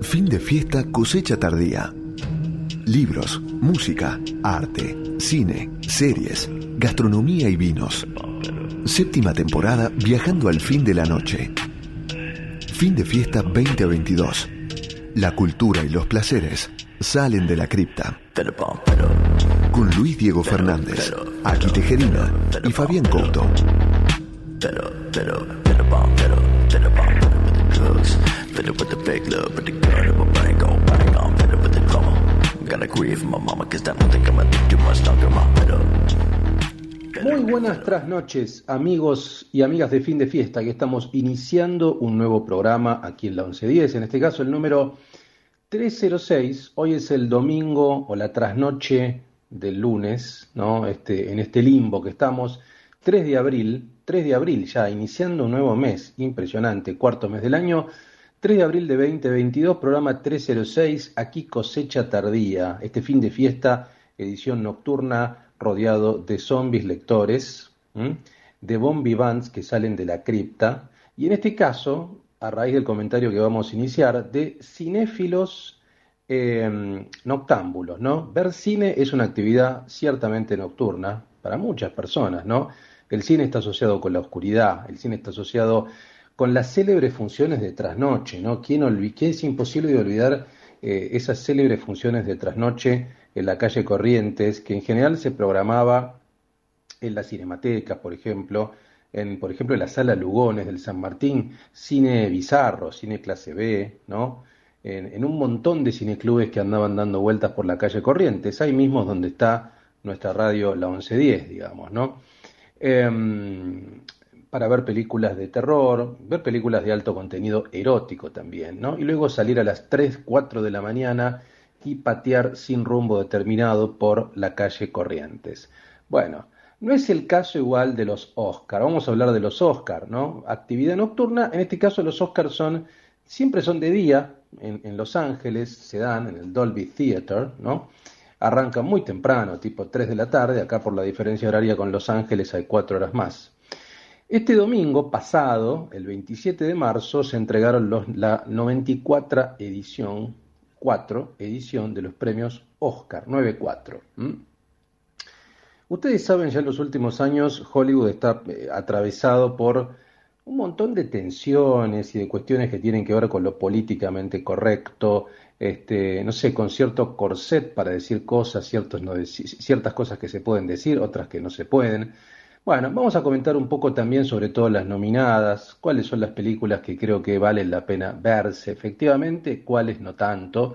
Fin de fiesta, cosecha tardía. Libros, música, arte, cine, series, gastronomía y vinos. Séptima temporada viajando al fin de la noche. Fin de fiesta 2022. La cultura y los placeres salen de la cripta. Con Luis Diego Fernández, Aki Tejerina y Fabián Couto. Muy buenas trasnoches, amigos y amigas de fin de fiesta, que estamos iniciando un nuevo programa aquí en la 1110, en este caso el número 306. Hoy es el domingo o la trasnoche del lunes, ¿no? Este, en este limbo que estamos, 3 de abril, 3 de abril ya, iniciando un nuevo mes, impresionante, cuarto mes del año. 3 de abril de 2022, programa 306, aquí cosecha tardía, este fin de fiesta, edición nocturna, rodeado de zombies lectores, de bombivans que salen de la cripta, y en este caso, a raíz del comentario que vamos a iniciar, de cinéfilos em, noctámbulos, ¿no? Ver cine es una actividad ciertamente nocturna para muchas personas, ¿no? El cine está asociado con la oscuridad, el cine está asociado con las célebres funciones de trasnoche, ¿no? ¿Quién, es imposible de olvidar eh, esas célebres funciones de trasnoche en la calle Corrientes, que en general se programaba en la Cinemateca, por ejemplo, en, por ejemplo, en la Sala Lugones del San Martín, cine bizarro, cine clase B, ¿no? En, un montón de cineclubes que andaban dando vueltas por la calle Corrientes, ahí mismo donde está nuestra radio, la 1110, digamos, ¿no? Em, para ver películas de terror, ver películas de alto contenido erótico también, ¿no? Y luego salir a las 3, 4 de la mañana y patear sin rumbo determinado por la calle Corrientes. Bueno, no es el caso igual de los Oscar. Vamos a hablar de los Oscar, ¿no? Actividad nocturna, en este caso los Oscar son, siempre son de día, en, en Los Ángeles se dan en el Dolby Theater, ¿no? Arrancan muy temprano, tipo 3 de la tarde, acá por la diferencia horaria con Los Ángeles hay 4 horas más. Este domingo pasado, el 27 de marzo, se entregaron la 94 edición, 4 edición de los premios Oscar, 94. Ustedes saben ya en los últimos años Hollywood está eh, atravesado por un montón de tensiones y de cuestiones que tienen que ver con lo políticamente correcto, este, no sé, con cierto corset para decir cosas, ciertas cosas que se pueden decir, otras que no se pueden. Bueno, vamos a comentar un poco también sobre todo las nominadas, cuáles son las películas que creo que valen la pena verse efectivamente, cuáles no tanto.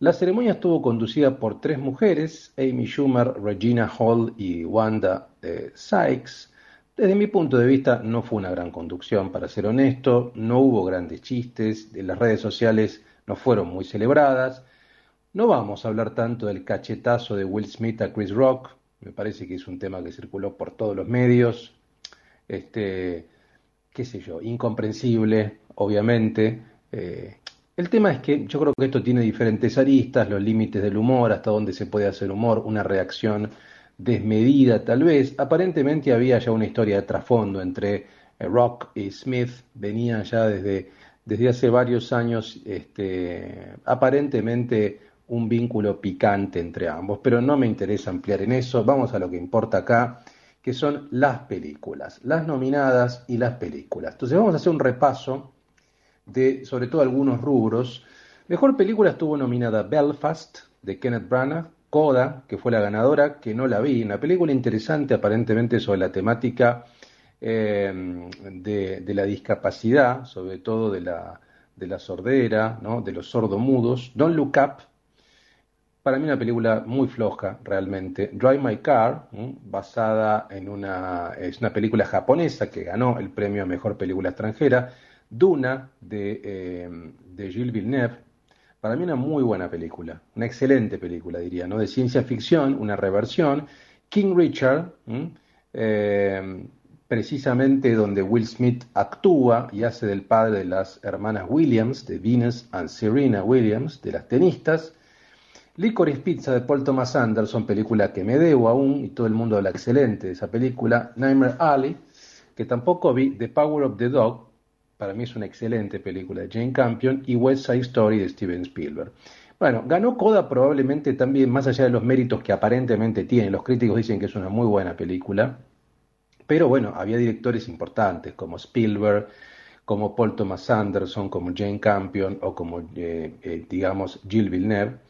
La ceremonia estuvo conducida por tres mujeres, Amy Schumer, Regina Hall y Wanda eh, Sykes. Desde mi punto de vista no fue una gran conducción, para ser honesto, no hubo grandes chistes, las redes sociales no fueron muy celebradas. No vamos a hablar tanto del cachetazo de Will Smith a Chris Rock, me parece que es un tema que circuló por todos los medios, este, qué sé yo, incomprensible, obviamente. Eh, el tema es que yo creo que esto tiene diferentes aristas, los límites del humor, hasta dónde se puede hacer humor, una reacción desmedida tal vez. Aparentemente había ya una historia de trasfondo entre eh, Rock y Smith, venía ya desde, desde hace varios años, este, aparentemente un vínculo picante entre ambos, pero no me interesa ampliar en eso, vamos a lo que importa acá, que son las películas, las nominadas y las películas. Entonces vamos a hacer un repaso de sobre todo algunos rubros. Mejor película estuvo nominada Belfast de Kenneth Branagh, Coda, que fue la ganadora, que no la vi, una película interesante aparentemente sobre la temática eh, de, la discapacidad, sobre todo de la, de la sordera, ¿no? de los sordomudos. Don't Look Up, para mí una película muy floja realmente. Drive My Car, basada en una, es una película japonesa que ganó el premio a Mejor Película Extranjera. Duna, de, eh, de Gilles Villeneuve, para mí una muy buena película, una excelente película diría, ¿no? De ciencia ficción, una reversión. King Richard, eh, precisamente donde Will Smith actúa y hace del padre de las hermanas Williams, de Venus and Serena Williams, de las tenistas. Licorice Pizza de Paul Thomas Anderson, película que me debo aún y todo el mundo habla excelente de esa película. Nightmare Alley, que tampoco vi. The Power of the Dog, para mí es una excelente película de Jane Campion, y West Side Story de Steven Spielberg. Bueno, ganó Coda probablemente también, más allá de los méritos que aparentemente tiene, los críticos dicen que es una muy buena película, pero bueno, había directores importantes como Spielberg, como Paul Thomas Anderson, como Jane Campion o como, eh, eh, digamos, Gilles Villeneuve.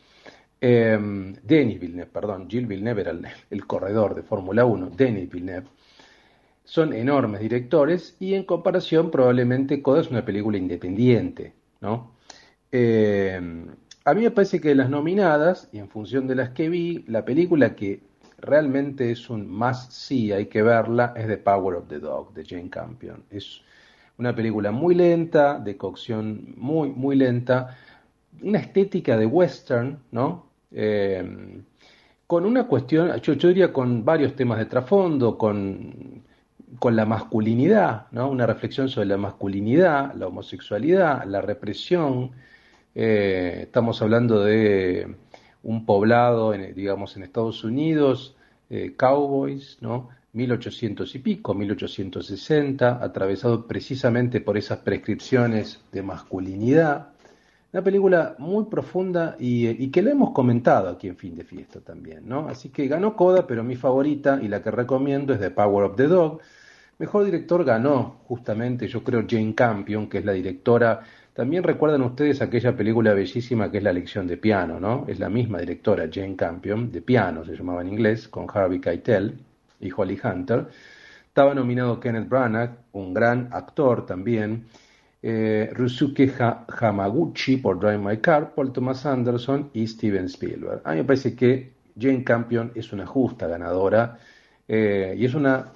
Em, Denis Villeneuve, perdón, Gilles Villeneuve era el, corredor de Fórmula 1, Denis Villeneuve. Son enormes directores y en comparación probablemente Coda es una película independiente, ¿no? Em, a mí me parece que de las nominadas, y en función de las que vi, la película que realmente es un más sí, hay que verla, es The Power of the Dog, de Jane Campion. Es una película muy lenta, de cocción muy, muy lenta, una estética de western, ¿no? Eh, con una cuestión, yo, diría con varios temas de trasfondo, con, con la masculinidad, ¿no? Una reflexión sobre la masculinidad, la homosexualidad, la represión, eh, estamos hablando de un poblado, en, digamos, en Estados Unidos, eh, cowboys, ¿no? 1800 y pico, 1860, atravesado precisamente por esas prescripciones de masculinidad. Una película muy profunda y, que la hemos comentado aquí en Fin de Fiesta también, ¿no? Así que ganó Coda, pero mi favorita y la que recomiendo es The Power of the Dog. Mejor director ganó justamente, yo creo, Jane Campion, que es la directora también recuerdan ustedes aquella película bellísima que es La lección de piano, ¿no? Es la misma directora, Jane Campion, de piano se llamaba en inglés, con Harvey Keitel y Holly Hunter. Estaba nominado Kenneth Branagh, un gran actor también, eh, Rusuke Hamaguchi por Drive My Car, Paul Thomas Anderson y Steven Spielberg. A mí me parece que Jane Campion es una justa ganadora eh, y es una,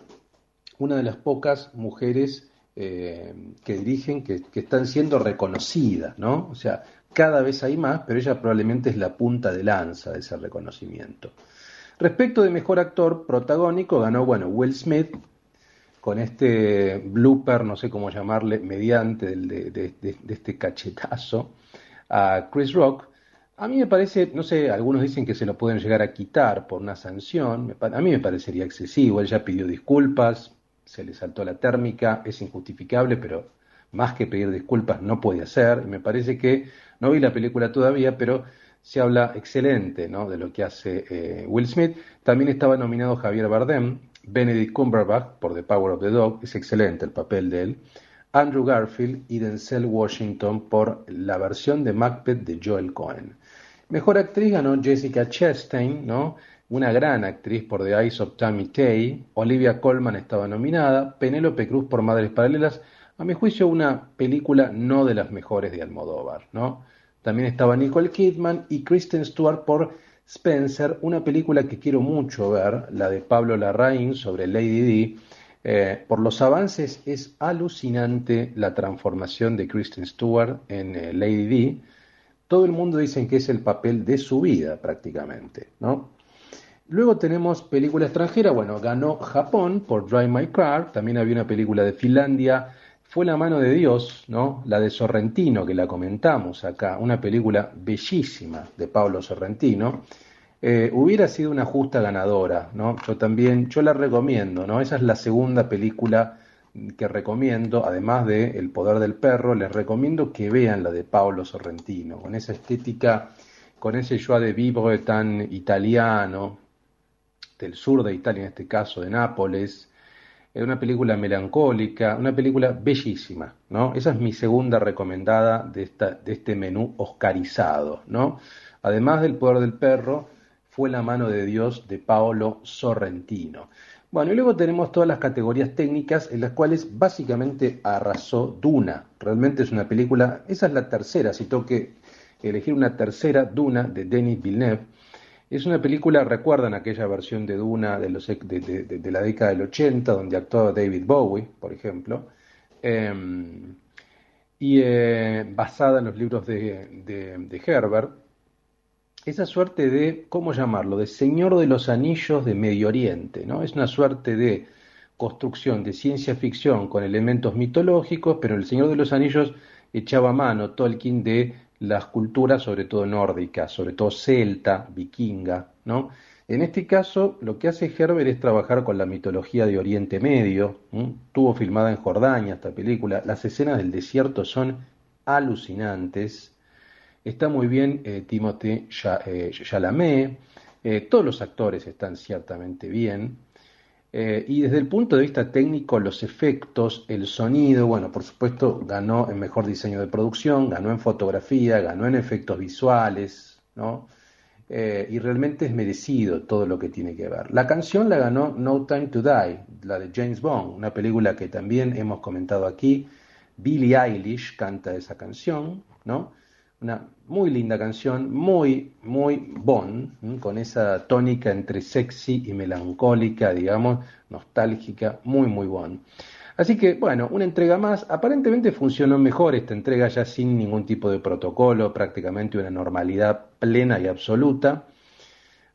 una de las pocas mujeres eh, que dirigen, que, están siendo reconocidas, ¿no? O sea, cada vez hay más, pero ella probablemente es la punta de lanza de ese reconocimiento. Respecto de mejor actor protagónico, ganó, bueno, Will Smith, con este blooper, no sé cómo llamarle, mediante de, este cachetazo, a Chris Rock. A mí me parece, no sé, algunos dicen que se lo pueden llegar a quitar por una sanción, a mí me parecería excesivo, él ya pidió disculpas, se le saltó la térmica, es injustificable, pero más que pedir disculpas no puede hacer. Y me parece que, no vi la película todavía, pero se habla excelente ¿no? de lo que hace eh, Will Smith. También estaba nominado Javier Bardem, Benedict Cumberbatch por The Power of the Dog, es excelente el papel de él. Andrew Garfield y Denzel Washington por la versión de Macbeth de Joel Cohen. Mejor actriz ganó Jessica Chastain, ¿no? una gran actriz por The Eyes of Tammy Tay, Olivia Colman estaba nominada, Penélope Cruz por Madres Paralelas, a mi juicio una película no de las mejores de Almodóvar, ¿no? También estaba Nicole Kidman y Kristen Stewart por Spencer, una película que quiero mucho ver, la de Pablo Larraín sobre Lady Di. Eh, por los avances es alucinante la transformación de Kristen Stewart en eh, Lady Di. Todo el mundo dice que es el papel de su vida prácticamente, ¿no? Luego tenemos película extranjera, bueno, ganó Japón por Drive My Car, también había una película de Finlandia, fue La mano de Dios, ¿no? La de Sorrentino, que la comentamos acá, una película bellísima de Pablo Sorrentino. Eh, hubiera sido una justa ganadora, ¿no? Yo también, yo la recomiendo, ¿no? Esa es la segunda película que recomiendo, además de El poder del perro, les recomiendo que vean la de Pablo Sorrentino, con esa estética, con ese joie de vivre tan italiano, del sur de Italia, en este caso de Nápoles. Es una película melancólica, una película bellísima, ¿no? Esa es mi segunda recomendada de, esta, de este menú oscarizado, ¿no? Además del poder del perro, fue la mano de Dios de Paolo Sorrentino. Bueno, y luego tenemos todas las categorías técnicas en las cuales básicamente arrasó Duna. Realmente es una película, esa es la tercera, si tengo que elegir una tercera, Duna, de Denis Villeneuve, es una película, recuerdan aquella versión de Duna de, la década del 80, donde actuaba David Bowie, por ejemplo, em, y eh, basada en los libros de, Herbert. Esa suerte de, ¿cómo llamarlo?, de Señor de los Anillos de Medio Oriente, ¿no? Es una suerte de construcción de ciencia ficción con elementos mitológicos, pero el Señor de los Anillos echaba mano Tolkien de las culturas, sobre todo nórdicas, sobre todo celta, vikinga, ¿no? En este caso, lo que hace Herbert es trabajar con la mitología de Oriente Medio. Tuvo filmada en Jordania esta película. Las escenas del desierto son alucinantes. Está muy bien eh, Timothée eh, Chalamet. Eh, todos los actores están ciertamente bien. y desde el punto de vista técnico, los efectos, el sonido, bueno, por supuesto, ganó en mejor diseño de producción, ganó en fotografía, ganó en efectos visuales, ¿no? Eh, y realmente es merecido todo lo que tiene que ver. La canción la ganó No Time to Die, la de James Bond, una película que también hemos comentado aquí. Billie Eilish canta esa canción, ¿no? Una muy linda canción, muy, muy Bond, con esa tónica entre sexy y melancólica, digamos, nostálgica, muy, muy Bond. Así que, bueno, una entrega más. Aparentemente funcionó mejor esta entrega ya sin ningún tipo de protocolo, prácticamente una normalidad plena y absoluta.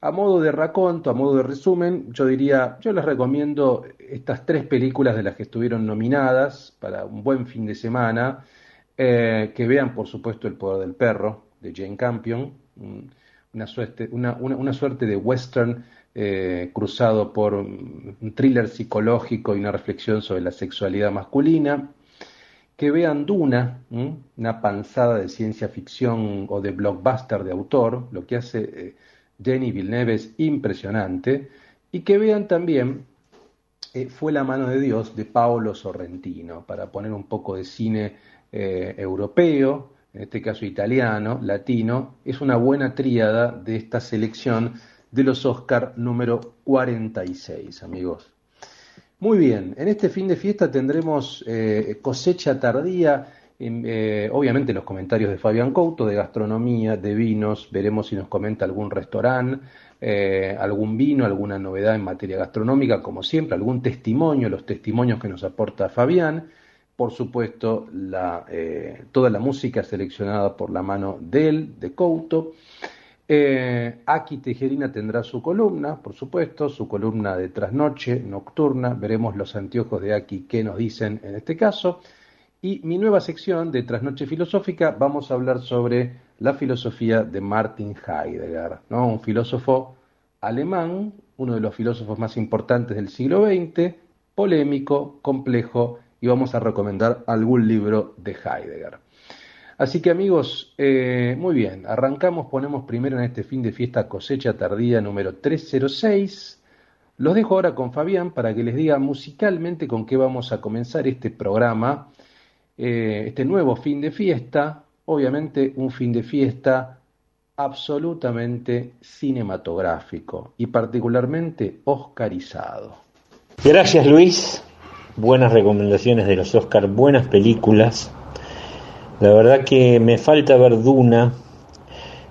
A modo de raconto, a modo de resumen, yo diría, yo les recomiendo estas tres películas de las que estuvieron nominadas para un buen fin de semana, eh, que vean por supuesto El Poder del Perro de Jane Campion, una suerte, una, una suerte de western eh, cruzado por un thriller psicológico y una reflexión sobre la sexualidad masculina. Que vean Duna, una panzada de ciencia ficción o de blockbuster de autor, lo que hace eh, Jenny Villeneuve es impresionante. Y que vean también eh, Fue la mano de Dios de Paolo Sorrentino, para poner un poco de cine europeo, en este caso italiano, latino, es una buena tríada de esta selección de los Oscar número 46, amigos. Muy bien, en este fin de fiesta tendremos eh, cosecha tardía, eh, obviamente los comentarios de Fabián Couto, de gastronomía, de vinos, veremos si nos comenta algún restaurante, eh, algún vino, alguna novedad en materia gastronómica, como siempre, algún testimonio, los testimonios que nos aporta Fabián, por supuesto, toda la música seleccionada por la mano de él, de Couto. Eh, Aki Tejerina tendrá su columna, por supuesto, su columna de trasnoche nocturna. Veremos los anteojos de Aki qué nos dicen en este caso. Y mi nueva sección de trasnoche filosófica, vamos a hablar sobre la filosofía de Martin Heidegger, ¿no? un filósofo alemán, uno de los filósofos más importantes del siglo XX, polémico, complejo, y vamos a recomendar algún libro de Heidegger. Así que amigos, eh, muy bien, arrancamos, ponemos primero en este fin de fiesta cosecha tardía número 306. Los dejo ahora con Fabián para que les diga musicalmente con qué vamos a comenzar este programa, eh, este nuevo fin de fiesta, obviamente un fin de fiesta absolutamente cinematográfico y particularmente oscarizado. Gracias Luis, buenas recomendaciones de los Oscar, buenas películas la verdad que me falta ver Duna.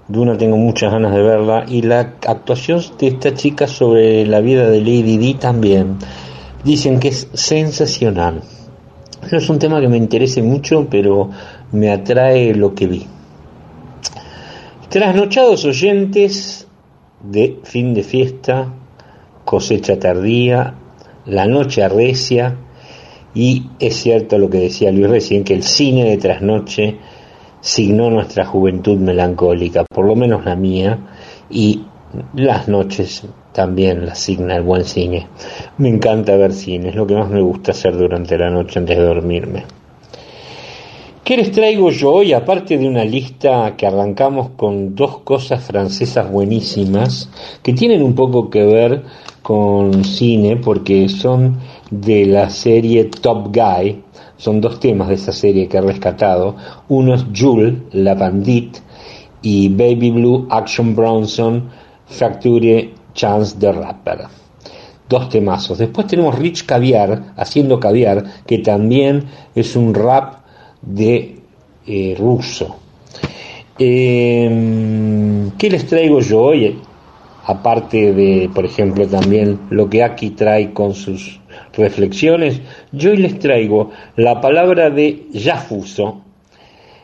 Duna tengo muchas ganas de verla. Y la actuación de esta chica sobre la vida de Lady Di también. Dicen que es sensacional. No es un tema que me interese mucho, pero me atrae lo que vi. Trasnochados oyentes de fin de fiesta, cosecha tardía, la noche arrecia, y es cierto lo que decía Luis recién, que el cine de trasnoche signó nuestra juventud melancólica, por lo menos la mía, y las noches también las signa el buen cine. Me encanta ver cine, es lo que más me gusta hacer durante la noche antes de dormirme. ¿Qué les traigo yo hoy? Aparte de una lista que arrancamos con dos cosas francesas buenísimas, que tienen un poco que ver con cine, porque son de la serie Top Guy. Son dos temas de esa serie que he rescatado. Uno es Jules, la bandit, y Baby Blue, Action Bronson, Fracture, Chance the Rapper. Dos temazos. Después tenemos Rich Caviar, haciendo caviar, que también es un rap de eh, ruso. Em, ¿Qué les traigo yo hoy? Aparte de, por ejemplo, también lo que aquí trae con sus reflexiones, yo hoy les traigo la palabra de Yafuso.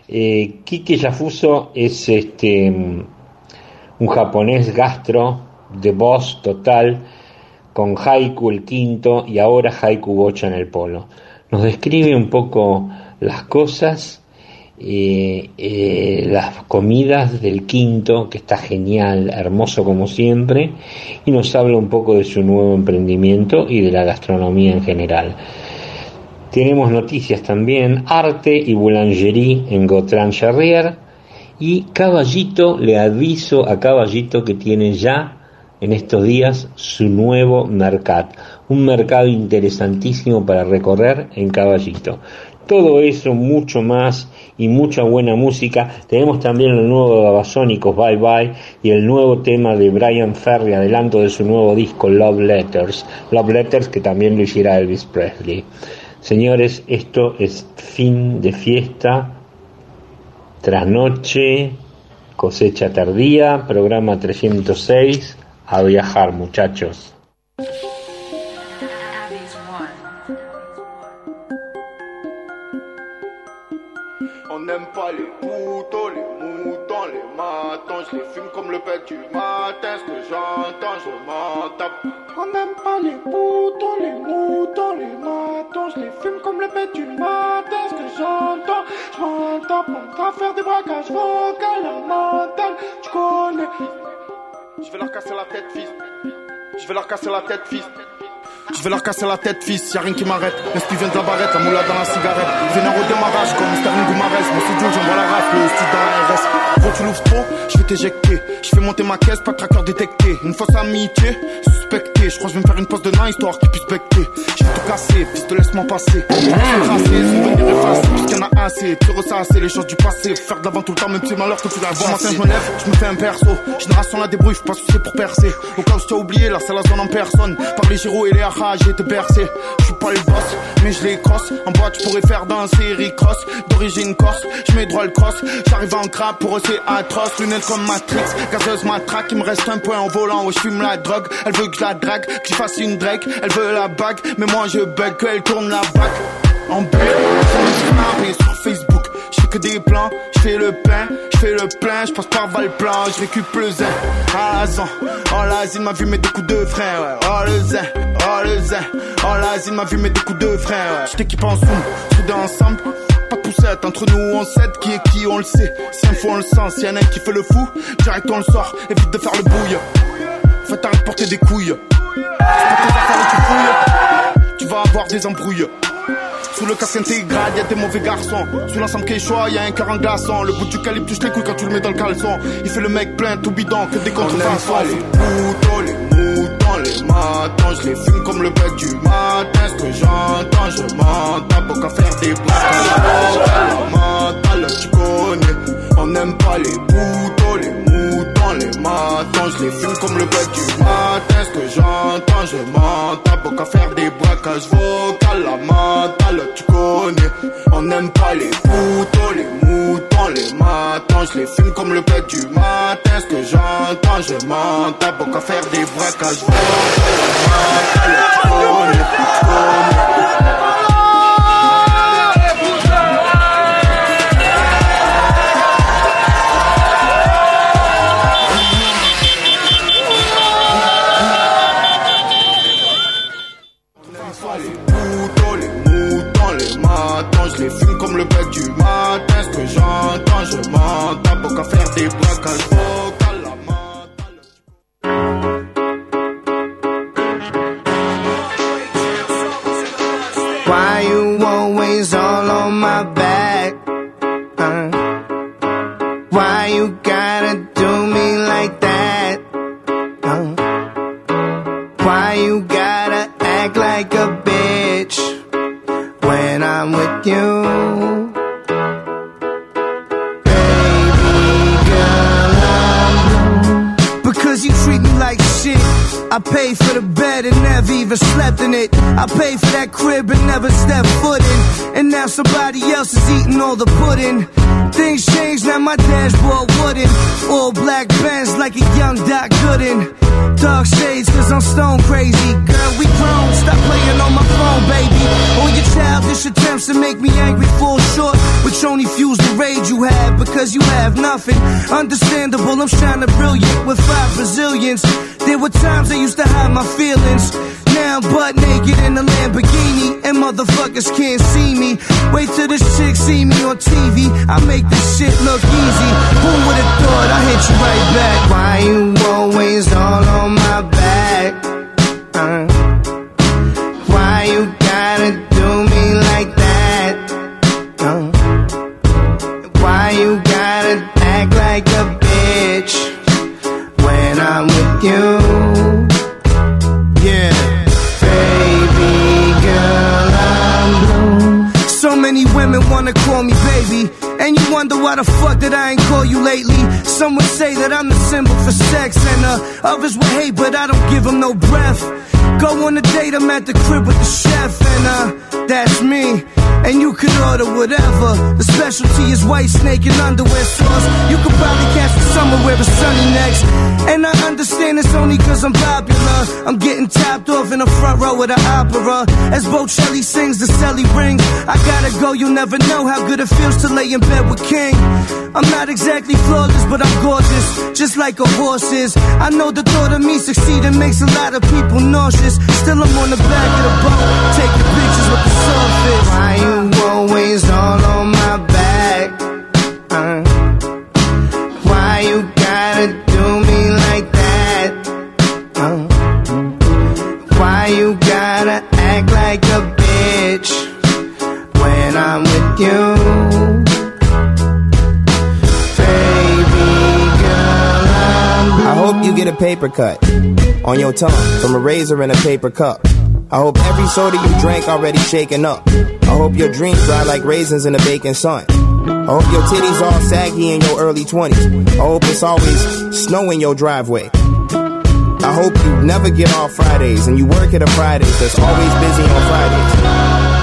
Eh, Kike Yafuso es este, un japonés gastro de voz total, con haiku el quinto y ahora haiku bocha en el polo. Nos describe un poco las cosas eh, eh, las comidas del quinto, que está genial, hermoso como siempre, y nos habla un poco de su nuevo emprendimiento y de la gastronomía en general. Tenemos noticias también, arte y boulangerie en Gautran Charrier, y Caballito, le aviso a Caballito que tiene ya en estos días su nuevo mercado, un mercado interesantísimo para recorrer en Caballito. Todo eso, mucho más y mucha buena música. Tenemos también el nuevo de Babasónicos, Bye Bye, y el nuevo tema de Brian Ferry, adelanto de su nuevo disco Love Letters. Love Letters que también lo hiciera Elvis Presley. Señores, esto es fin de fiesta, trasnoche, cosecha tardía, programa 306, a viajar muchachos. Je les fume comme le bête du matin. Ce que j'entends, je m'en tape. On n'aime pas les boutons, les moutons, les matons. Je les fume comme le bête du matin. Ce que j'entends, je m'en tape. On va faire des braquages vocaux, la mentale, tu connais. Je vais leur casser la tête, fils. Je vais leur casser la tête, fils. Je vais leur casser la tête, fils, y'a rien qui m'arrête. L'esprit vient de la barrette, la moula dans la cigarette. Vénère au démarrage, comme Sterling ou Marès. Mon studio, j'envoie la rafle, le studio dans la RS. Quand tu l'ouvres trop, je vais t'éjecter. Je fais monter ma caisse, pas de tracker détecté. Une fausse amitié, suspecté. Je crois que je vais me faire une pause de nain, histoire qu'ils puissent becter. Je vais tout casser, fils, te laisse-moi passer. Je vais tracé, son venir effacer. Puisqu'il y en a assez, tu ressasser les choses du passé. Faire de l'avant tout le temps, même si malheur que tu la vois. Matin, je me lève, je me fais un perso. Génération la débrouille, je pas soucier pour percer. Au cas où tu as oublié, là, c'est la zone en personne. Par les gyros et les j'ai été bercé. Je suis pas le boss, mais je les crosse. En boîte, je pourrais faire dans série cross. D'origine corse, je mets droit le cross. J'arrive en crap, pour eux c'est atroce. Lunettes comme Matrix, gazeuse matraque. Il me reste un point en volant où je fume la drogue. Elle veut que je la drague, que je fasse une drag. Elle veut la bague, mais moi je bug, qu'elle tourne la bague. En bulle, des plans, je fais le pain, je fais le plein, je passe par Valplan, je récupère le zen. Ah la zan, oh l'asile m'a vu mettre des coups de frein. Oh le zen, oh le zen, oh l'asile m'a vu mettre des coups de frein, ouais. Je t'équipe en zoom, soudés ensemble. Pas de poussette, entre nous on sait qui est qui, on le sait. Si un fou on le sent, si y en a un qui fait le fou, direct on le sort, évite de faire le bouille. Faites arrête de porter des couilles. C'est pas tes affaires tu fouilles. Tu vas avoir des embrouilles. Sous le casque intégral, y'a des mauvais garçons. Sous l'ensemble Quechua, y'a un cœur en glaçon. Le bout du calibre touche les couilles quand tu le mets dans le caleçon. Il fait le mec plein, tout bidon, que des contrefaçons. Les moutons, les moutons, les matons. Je les fume comme le bec du matin. Ce que j'entends, je m'entends. Pour qu'à faire des blagues. mental, tu connais. On n'aime pas les boutons, les moutons, les matons. Je les fume comme le bec du matin. Ce que j'entends, je m'entends. Pour qu'à faire des braquages vocales, la mentale, tu connais. On n'aime pas les boutons, les moutons, les matons. Je les fume comme le bec du matin. Ce que j'entends, je m'entends. Pour qu'à faire des braquages vocales, la mentale, tu tu connais. Je les fume comme le bec du the front row of the opera. As Bocelli sings, the celly rings. I gotta go, you'll never know how good it feels to lay in bed with King. I'm not exactly flawless, but I'm gorgeous, just like a horse is. I know the thought of me succeeding makes a lot of people nauseous. Still, I'm on the back of the boat, taking pictures with the surface. On your tongue from a razor in a paper cup. I hope every soda you drank already shaken up. I hope your dreams dry like raisins in the baking sun. I hope your titties all saggy in your early 20s. I hope it's always snow in your driveway. I hope you never get off Fridays and you work at a Fridays that's always busy on Fridays.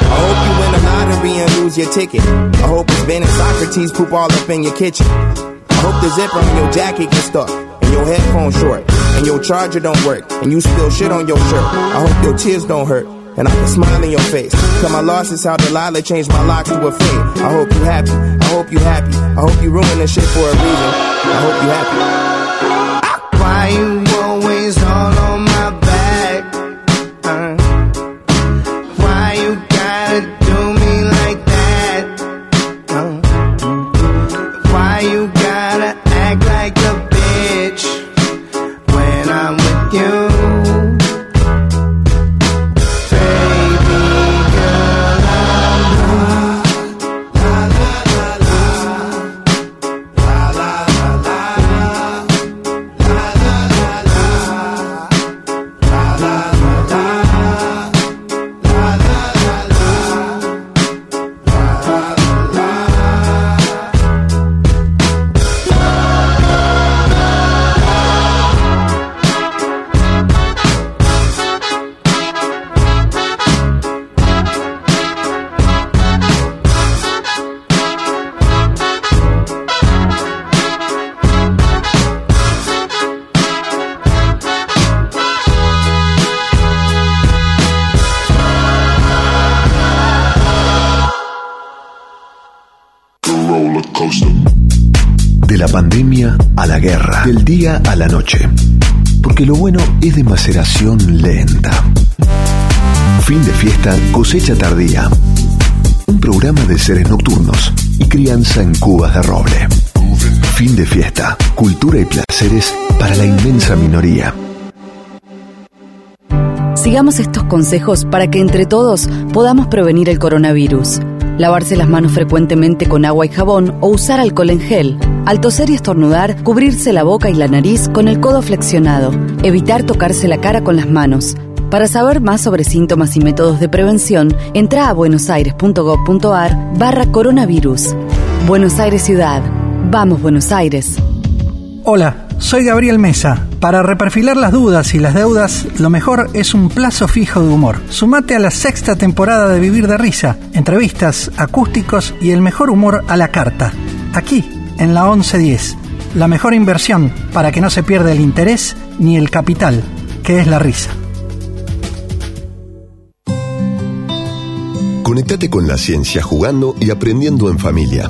I hope you win the lottery and lose your ticket. I hope it's Ben and Socrates poop all up in your kitchen. I hope the zipper on your jacket gets stuck and your headphones short and your charger don't work and you spill shit on your shirt. I hope your tears don't hurt and I can smile in your face. Cause my loss is how Delilah changed my locks to a fade. I hope you happy. I hope you happy. I hope you ruin this shit for a reason. I hope you happy. Why you pandemia a la guerra, del día a la noche. Porque lo bueno es de maceración lenta. Fin de fiesta, cosecha tardía. Un programa de seres nocturnos y crianza en cubas de roble. Fin de fiesta, cultura y placeres para la inmensa minoría. Sigamos estos consejos para que entre todos podamos prevenir el coronavirus. Lavarse las manos frecuentemente con agua y jabón o usar alcohol en gel. Al toser y estornudar, cubrirse la boca y la nariz con el codo flexionado. Evitar tocarse la cara con las manos. Para saber más sobre síntomas y métodos de prevención, entra a buenosaires.gov.ar barra coronavirus. Buenos Aires Ciudad. Vamos Buenos Aires. Hola, soy Gabriel Mesa. Para reperfilar las dudas y las deudas, lo mejor es un plazo fijo de humor. Sumate a la sexta temporada de Vivir de Risa, entrevistas, acústicos y el mejor humor a la carta. Aquí, en la 1110. la mejor inversión para que no se pierda el interés ni el capital, que es la risa. Conectate con la ciencia jugando y aprendiendo en familia.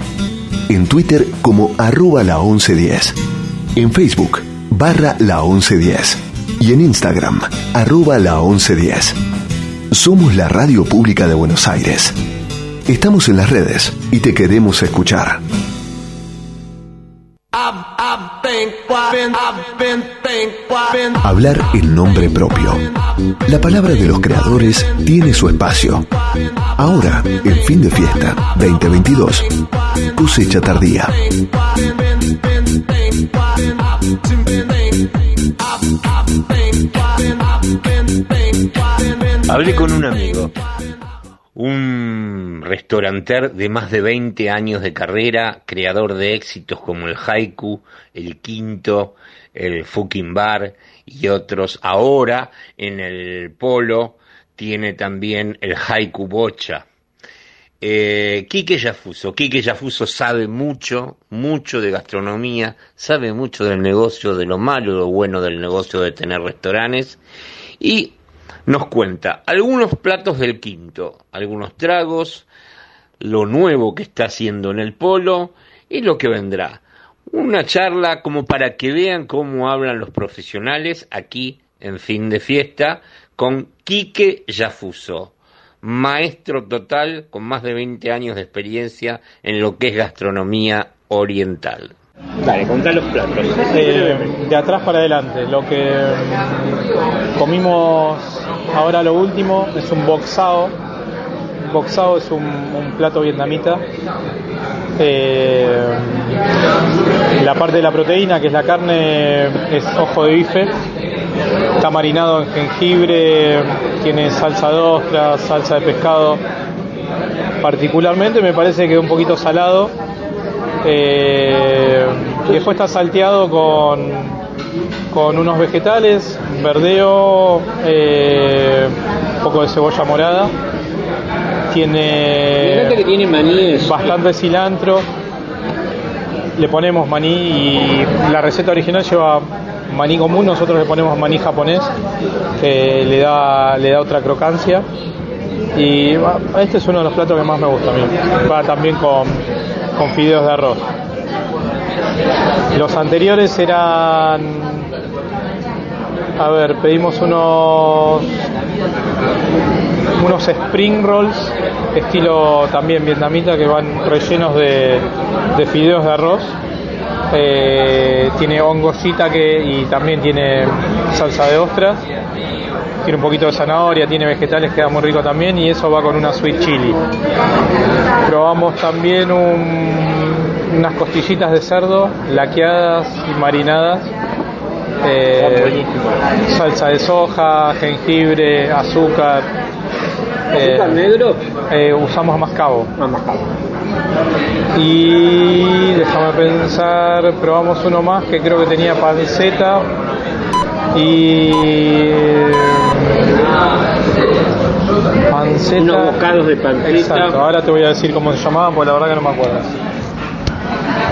En Twitter como arroba la 1110. En Facebook barra la 1110. Y en Instagram arroba la 1110. Somos la radio pública de Buenos Aires. Estamos en las redes y te queremos escuchar. Hablar en nombre propio. La palabra de los creadores tiene su espacio. Ahora, en fin de fiesta 2022, cosecha tardía. Hablé con un amigo, un restauranter de más de 20 años de carrera, creador de éxitos como el Haiku, el Quinto, el Fucking Bar y otros. Ahora en el Polo tiene también el Haiku Bocha. Eh, Quique Yafuso. Quique Yafuso sabe mucho, mucho de gastronomía, sabe mucho del negocio, de lo malo, lo bueno del negocio de tener restaurantes y nos cuenta algunos platos del quinto, algunos tragos, lo nuevo que está haciendo en el polo y lo que vendrá. Una charla como para que vean cómo hablan los profesionales aquí en fin de fiesta con Quique Yafuso maestro total con más de 20 años de experiencia en lo que es gastronomía oriental. Dale, contá los platos. Eh, de atrás para adelante. Lo que mm, comimos ahora lo último es un boxado. Boxado es un, plato vietnamita. Eh, la parte de la proteína, que es la carne, es ojo de bife. Está marinado en jengibre, tiene salsa de ostra, salsa de pescado. Particularmente me parece que es un poquito salado. Eh, después está salteado con, con unos vegetales, verdeo, eh, un poco de cebolla morada. Tiene, que tiene maní bastante cilantro. Le ponemos maní y la receta original lleva maní común, nosotros le ponemos maní japonés, que le da, le da otra crocancia. Y bah, este es uno de los platos que más me gusta a mí. Va también con, con fideos de arroz. Los anteriores eran. A ver, pedimos unos. unos spring rolls, estilo también vietnamita, que van rellenos de, de fideos de arroz. Eh, tiene hongosita que, y también tiene salsa de ostras. Tiene un poquito de zanahoria, tiene vegetales, queda muy rico también. Y eso va con una sweet chili. Probamos también un- unas costillitas de cerdo laqueadas y marinadas. Eh, salsa de soja, jengibre, azúcar. ¿Azúcar negro? eh, usamos mascabo. No, mascabo. Y déjame pensar, probamos uno más que creo que tenía panceta y panceta. Unos bocados de panceta. Exacto, ahora te voy a decir cómo se llamaban, porque la verdad que no me acuerdo.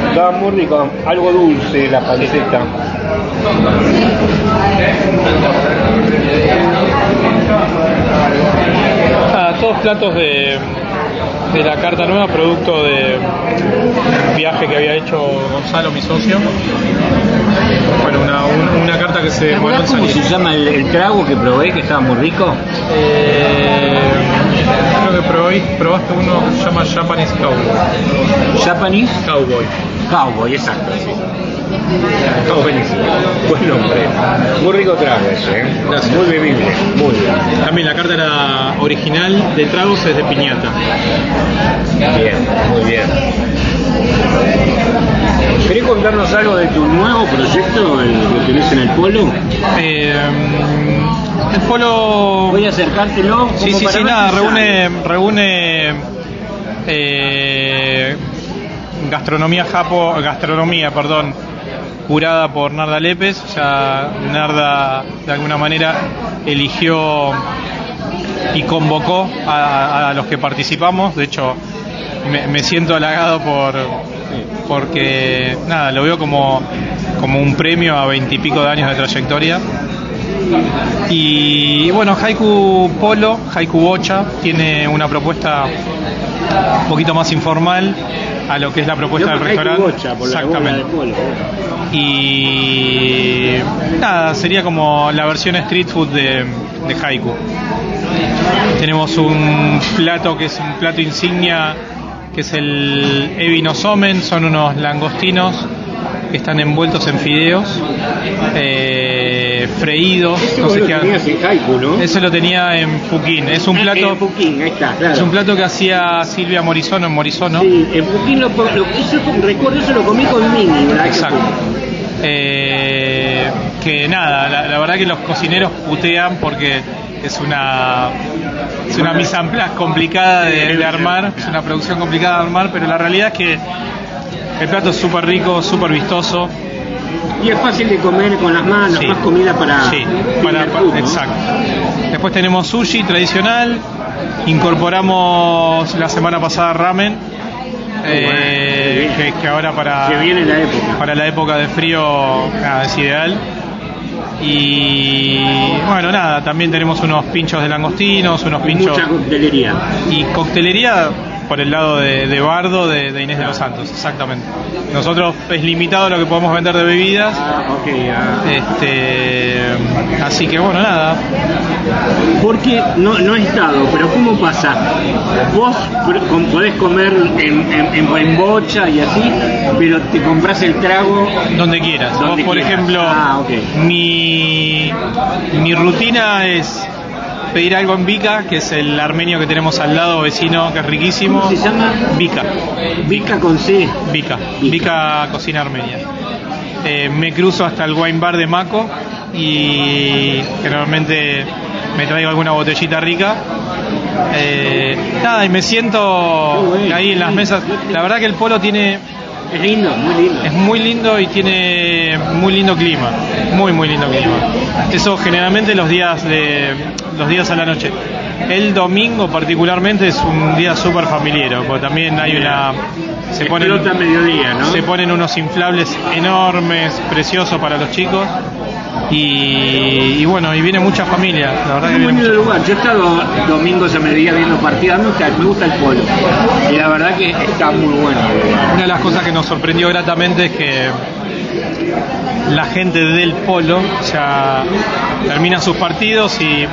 Estaba muy rico, algo dulce la panceta. Ah, todos platos de, de la carta nueva, producto de un viaje que había hecho Gonzalo, mi socio. Bueno, una, un- una carta que se ¿Te demoró en acordás cómo salir. se llama el, el trago que probé que estaba muy rico? Eh, creo que probé- probaste uno que se llama Japanese Cowboy. Japanese Cowboy. Cowboy, exacto, sí. Está buenísimo. Buen nombre. Muy rico trago ese, ¿eh? Muy bebible. Muy bien. También la carta era original de tragos es de piñata. Bien, muy bien. ¿Querés contarnos algo de tu nuevo proyecto, el que tenés en el polo? Eh, el polo. Voy a acercártelo. Sí, sí, sí, nada, reúne, reúne eh, gastronomía japo, gastronomía, perdón, curada por Narda Lépez. Ya Narda de alguna manera eligió y convocó a, a los que participamos. De hecho, me, me siento halagado por porque nada, lo veo como, como un premio a veintipico de años de trayectoria. Y bueno, Haiku Polo, Haiku Bocha, tiene una propuesta un poquito más informal a lo que es la propuesta del restaurante. Bocha, por la bola de polo. Y nada, sería como la versión street food de, de Haiku. Tenemos un plato que es un plato insignia, que es el Evino Somen, son unos langostinos que están envueltos en fideos, eh, freídos. Ese no sé lo qué- tenías en Haiku, ¿no? Eso lo tenía en Fuquín. Es un Ah, plato, En Fuquín, ahí está, claro. es un plato que hacía Silvia Morizono en Morizono. Sí, en Fuquín lo, lo- eso, recuerdo, eso lo comí con Mini, Exacto. Eh, que nada, la, la verdad que los cocineros putean porque es una es una mise en place complicada de, de armar, es una producción complicada de armar, pero la realidad es que el plato es súper rico, súper vistoso. Y es fácil de comer con las manos, Sí. más comida para. Sí, para, food, ¿no? exacto. Después tenemos sushi tradicional, incorporamos la semana pasada ramen, eh, que, que ahora para, Se viene la época. para la época de frío nada, es ideal. Y bueno, nada, también tenemos unos pinchos de langostinos, unos pinchos mucha coctelería. y coctelería por el lado de, de Bardo de, de Inés de los Santos, exactamente. Nosotros es limitado lo que podemos vender de bebidas, Ah, ok, ah. este, así que bueno, nada. Porque no, no he estado, pero ¿cómo pasa? Vos podés comer en, en, en- bocha y así, pero te compras el trago. Donde quieras. Donde Vos, por quieras. ejemplo, Ah, ok. mi, mi rutina es pedir algo en Vica, que es el armenio que tenemos al lado, vecino, que es riquísimo. ¿Cómo se llama? Vica. Vica con C. Vica. Vica. Cocina Armenia. Eh, me cruzo hasta el wine bar de Maco y generalmente me traigo alguna botellita rica. Eh, nada, y me siento ahí en las mesas. La verdad que el polo tiene Es lindo, muy lindo. es muy lindo y tiene muy lindo clima, muy muy lindo clima. Eso generalmente los días de los días a la noche. El domingo particularmente es un día súper familiar, porque también hay una se ponen mediodía, ¿no? se ponen unos inflables enormes, preciosos para los chicos y, y bueno y viene mucha familia, la verdad Es que viene mucha- lugar. Yo he estado domingos a mediodía viendo partidas. Me gusta, me gusta el polo. Y la verdad que está muy bueno. Una de las cosas que nos sorprendió gratamente es que la gente del polo ya termina sus partidos y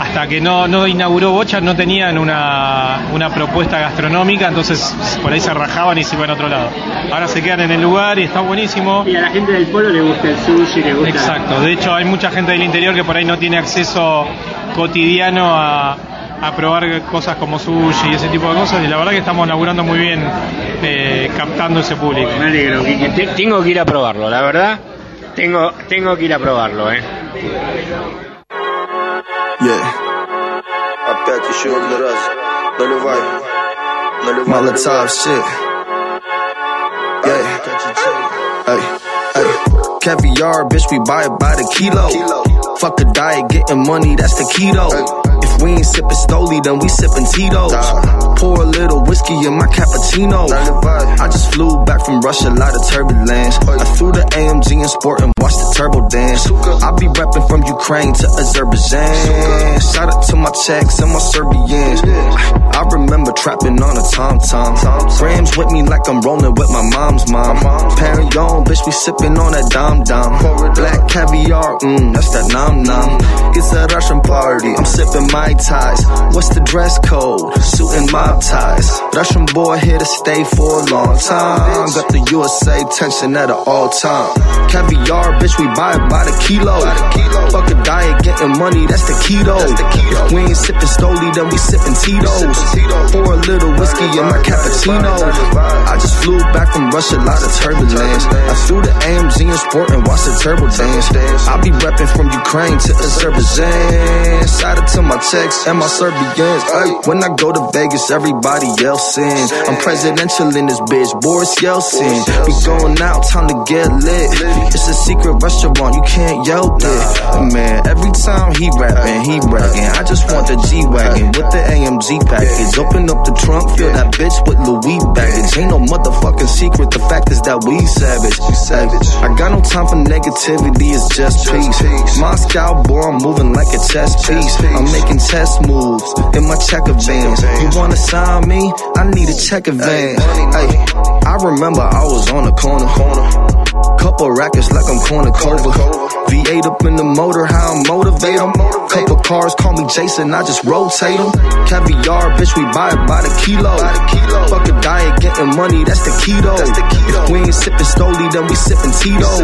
hasta que no, no inauguró Bocha no tenían una, una propuesta gastronómica, entonces por ahí se rajaban y se iban a otro lado. Ahora se quedan en el lugar y está buenísimo. Y a la gente del polo le gusta el sushi, le gusta. Exacto, de hecho hay mucha gente del interior que por ahí no tiene acceso cotidiano a, a probar cosas como sushi y ese tipo de cosas y la verdad que estamos laburando muy bien eh, captando ese público. Me alegro, Quique. Te- Tengo que ir a probarlo, la verdad. Tengo, tengo que ir a probarlo, eh. Yeah. Опять еще один раз. Наливай. Наливай. Молотов shit. Yeah. Hey. Hey. Caviar, bitch, we buy it by the kilo. Fuck a diet, getting money, that's the keto. If We ain't sipping Stoli, then we sipping Tito's. Pour a little whiskey in my cappuccino. I just flew back from Russia, a lot of turbulence. I threw the AMG in sport and watched the turbo dance. I be repping from Ukraine to Azerbaijan. Shout out to my Czechs and my Serbians. I remember trapping on a tom tom. Grams with me like I'm rolling with my mom's mom. Parent on, bitch, we sipping on that dum dum. Black caviar, mmm, that's that num num. It's a Russian party, I'm sipping my ties. What's the dress code? Suit and mob ties. Russian boy here to stay for a long time. Got the USA tension at an all time. Caviar, bitch, we buy it by the kilo. Fuck a diet, getting money, that's the keto. If we ain't sipping Stoli, then we sipping Tito's. Pour a little whiskey in my cappuccino. I just flew back from Russia, lot of turbulence. I flew the AMG in sport and watched the turbo dance. I be repping from Ukraine to Azerbaijan. Side out to my And my Serbians. Ay, when I go to Vegas, everybody else in. I'm presidential in this bitch, Boris Yeltsin. We going out, time to get lit. It's a secret restaurant, you can't yell it. Man, every time he rapping, he bragging. I just want the G Wagon with the AMG package. Open up the trunk, fill that bitch with Louis baggage. Ain't no motherfucking secret, the fact is that we savage. savage. I got no time for negativity, it's just peace. Moscow, boy, I'm moving like a chess piece. I'm making chess moves in my checker van. You wanna sign me? I need a checker van. Hey, I remember I was on the corner. Couple rackets like I'm cornucopia. V8 up in the motor, how I motivate them. Couple cars call me Jason, I just rotate them. Caviar, bitch, we buy it by the kilo. Fuck a diet, getting money, that's the keto. If we ain't sipping Stoli, then we sipping Tito's.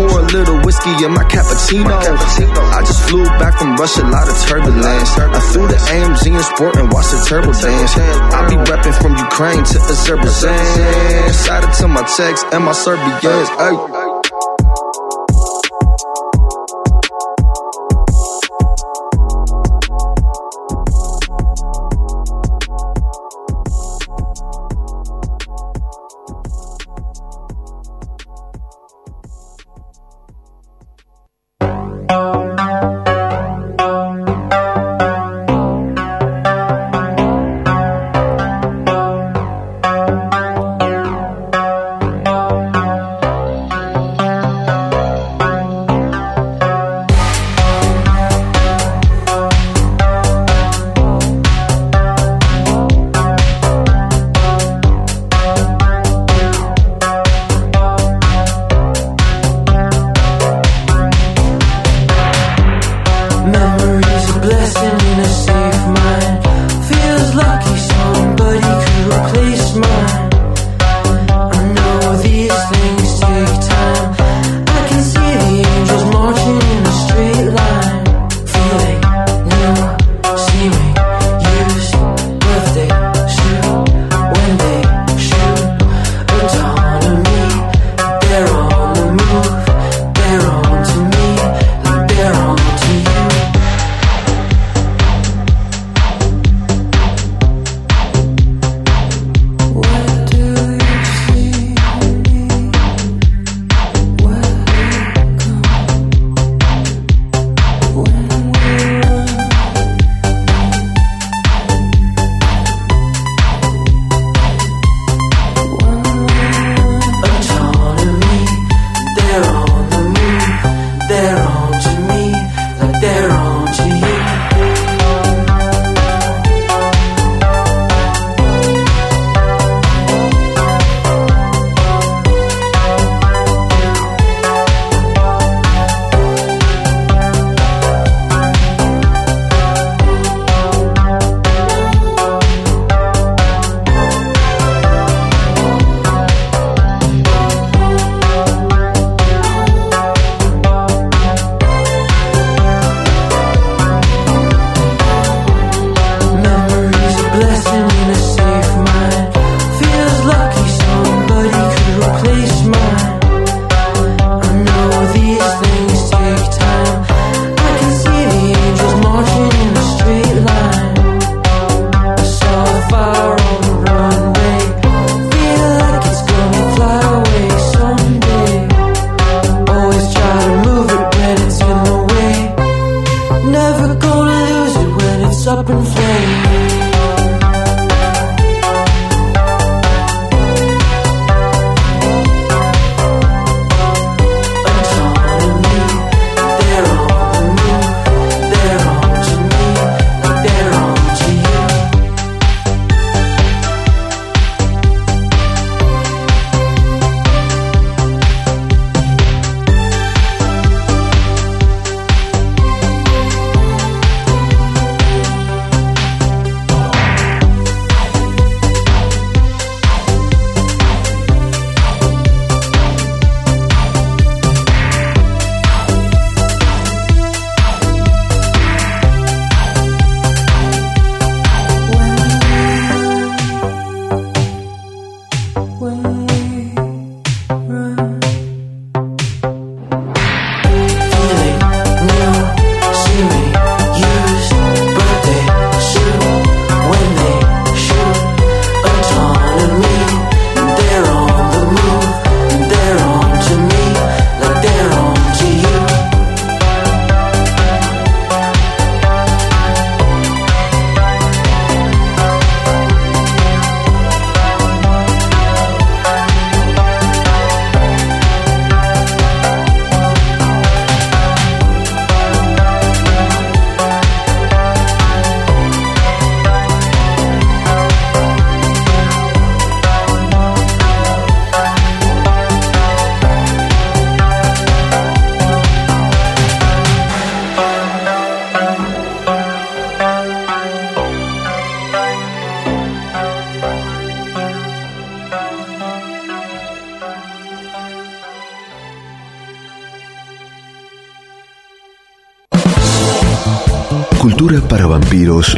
Pour a little whiskey in my cappuccino. I just flew back from Russia, lot of turbulence. I flew the AMG in sport and watched the turbo dance. I be repping from Ukraine to Azerbaijan. Shout out to my Czechs and my Serbians. Ay.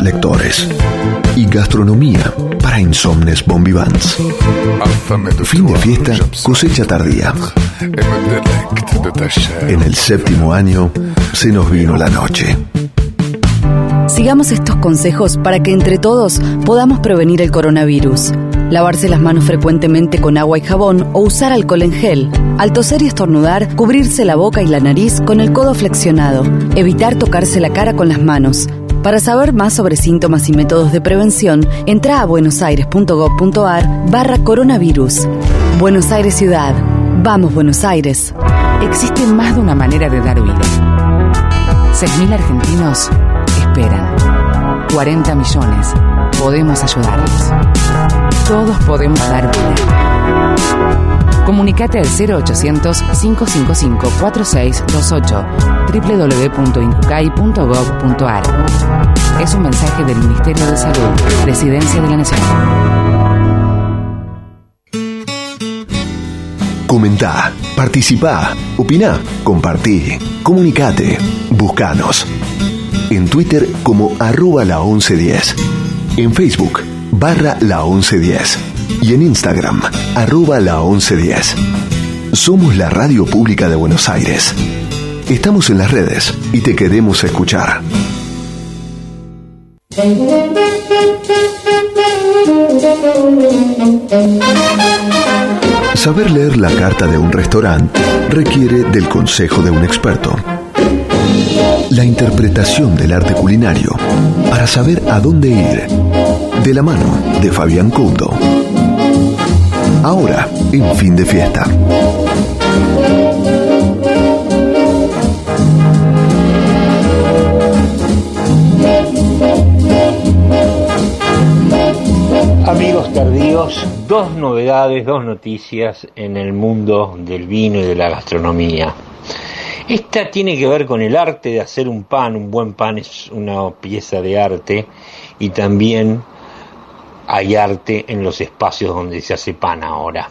Lectores. Y gastronomía para insomnes bombivans. Fin de fiesta, cosecha tardía. En el séptimo año se nos vino la noche. Sigamos estos consejos para que entre todos podamos prevenir el coronavirus. Lavarse las manos frecuentemente con agua y jabón o usar alcohol en gel. Al toser y estornudar, cubrirse la boca y la nariz con el codo flexionado. Evitar tocarse la cara con las manos. Para saber más sobre síntomas y métodos de prevención, entra a buenosaires.gov.ar barra coronavirus. Buenos Aires Ciudad. Vamos, Buenos Aires. Existe más de una manera de dar vida. 6.000 argentinos esperan. 40 millones. Podemos ayudarlos. Todos podemos dar vida. Comunicate al 0800-555-4628 www.incucay.gov.ar Es un mensaje del Ministerio de Salud, Presidencia de la Nación. Comentá, participá, opina, compartí, comunicate, buscanos. En Twitter como arroba la 1110. En Facebook barra la 1110. Y en Instagram arroba la 1110. Somos la radio pública de Buenos Aires. Estamos en las redes y te queremos escuchar. Saber leer la carta de un restaurante requiere del consejo de un experto. La interpretación del arte culinario para saber a dónde ir. De la mano de Fabián Couto. Ahora, en fin de fiesta. Amigos tardíos, dos novedades, dos noticias en el mundo del vino y de la gastronomía. Esta tiene que ver con el arte de hacer un pan, un buen pan es una pieza de arte y también hay arte en los espacios donde se hace pan ahora.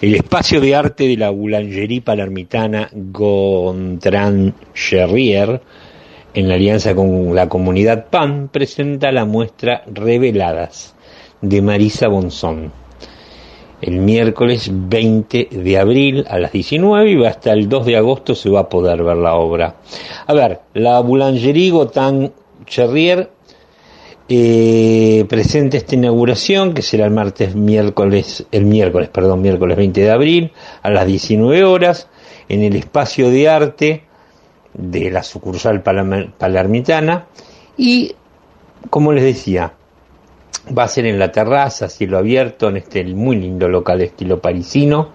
El espacio de arte de la boulangerie palermitana Gontran Cherrier, en la alianza con la comunidad PAN, presenta la muestra Reveladas de Marisa Bonzón. El miércoles 20 de abril a las 19 y hasta el 2 de agosto se va a poder ver la obra. A ver, la Boulangerie Gotan Cherrier eh, presenta esta inauguración que será el martes miércoles el miércoles perdón miércoles 20 de abril a las 19 horas en el espacio de arte de la sucursal palermitana. Y como les decía va a ser en la terraza cielo abierto en este muy lindo local estilo parisino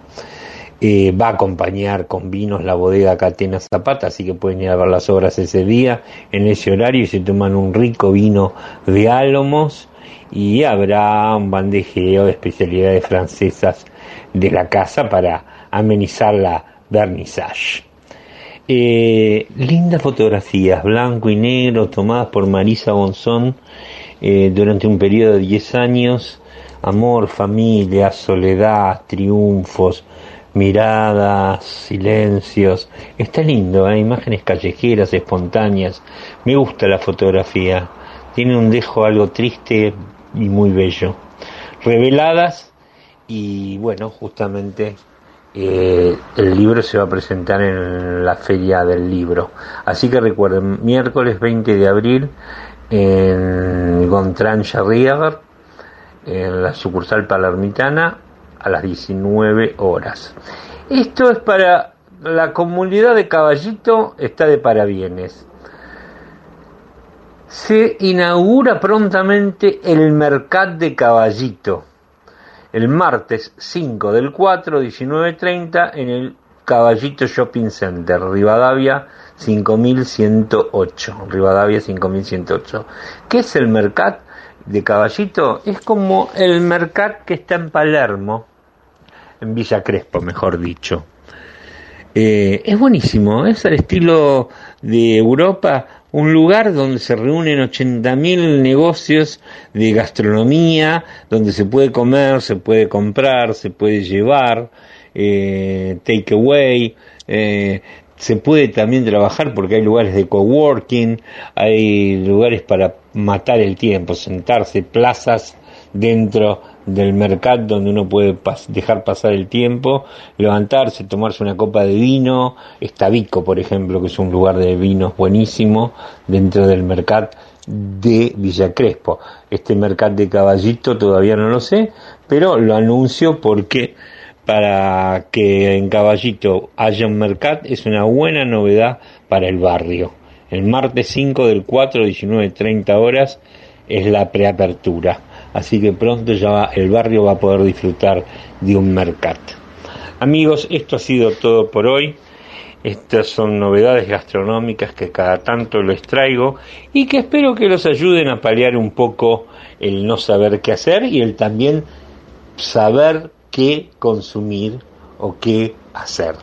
eh, va a acompañar con vinos la bodega Catena Zapata, así que pueden ir a ver las obras ese día, en ese horario, y se toman un rico vino de álamos y habrá un bandejeo de especialidades francesas de la casa para amenizar la vernissage. Eh, lindas fotografías, blanco y negro, tomadas por Marisa Bonzón eh, durante un periodo de 10 años. Amor, familia, soledad, triunfos, miradas, silencios. Está lindo, hay imágenes callejeras, espontáneas. Me gusta la fotografía. Tiene un dejo algo triste y muy bello. Reveladas y bueno, justamente eh, el libro se va a presentar en la feria del libro. Así que recuerden, miércoles 20 de abril en Gontran Charrier, en la sucursal palermitana, a las 19 horas. Esto es para la comunidad de Caballito, está de parabienes. Se inaugura prontamente el Mercat de Caballito, el martes 5 del 4, 19.30, en el Caballito Shopping Center, Rivadavia 5108. Rivadavia 5108. ¿Qué es el Mercat de Caballito? Es como el Mercat que está en Palermo, en Villa Crespo, mejor dicho. Eh, es buenísimo, es al estilo de Europa, un lugar donde se reúnen 80.000 negocios de gastronomía, donde se puede comer, se puede comprar, se puede llevar, eh, take away, eh, se puede también trabajar porque hay lugares de coworking, hay lugares para matar el tiempo, sentarse, plazas dentro del mercado donde uno puede dejar pasar el tiempo, levantarse, tomarse una copa de vino, Estavico, por ejemplo, que es un lugar de vinos buenísimo dentro del mercado de Villa Crespo. Este mercado de caballito todavía no lo sé, pero lo anuncio porque para que en Caballito haya un mercado es una buena novedad para el barrio. El martes 5 del 4, 19.30 horas es la preapertura así que pronto ya el barrio va a poder disfrutar de un mercado. Amigos, esto ha sido todo por hoy. Estas son novedades gastronómicas que cada tanto les traigo y que espero que los ayuden a paliar un poco el no saber qué hacer y el también saber qué consumir o qué hacer.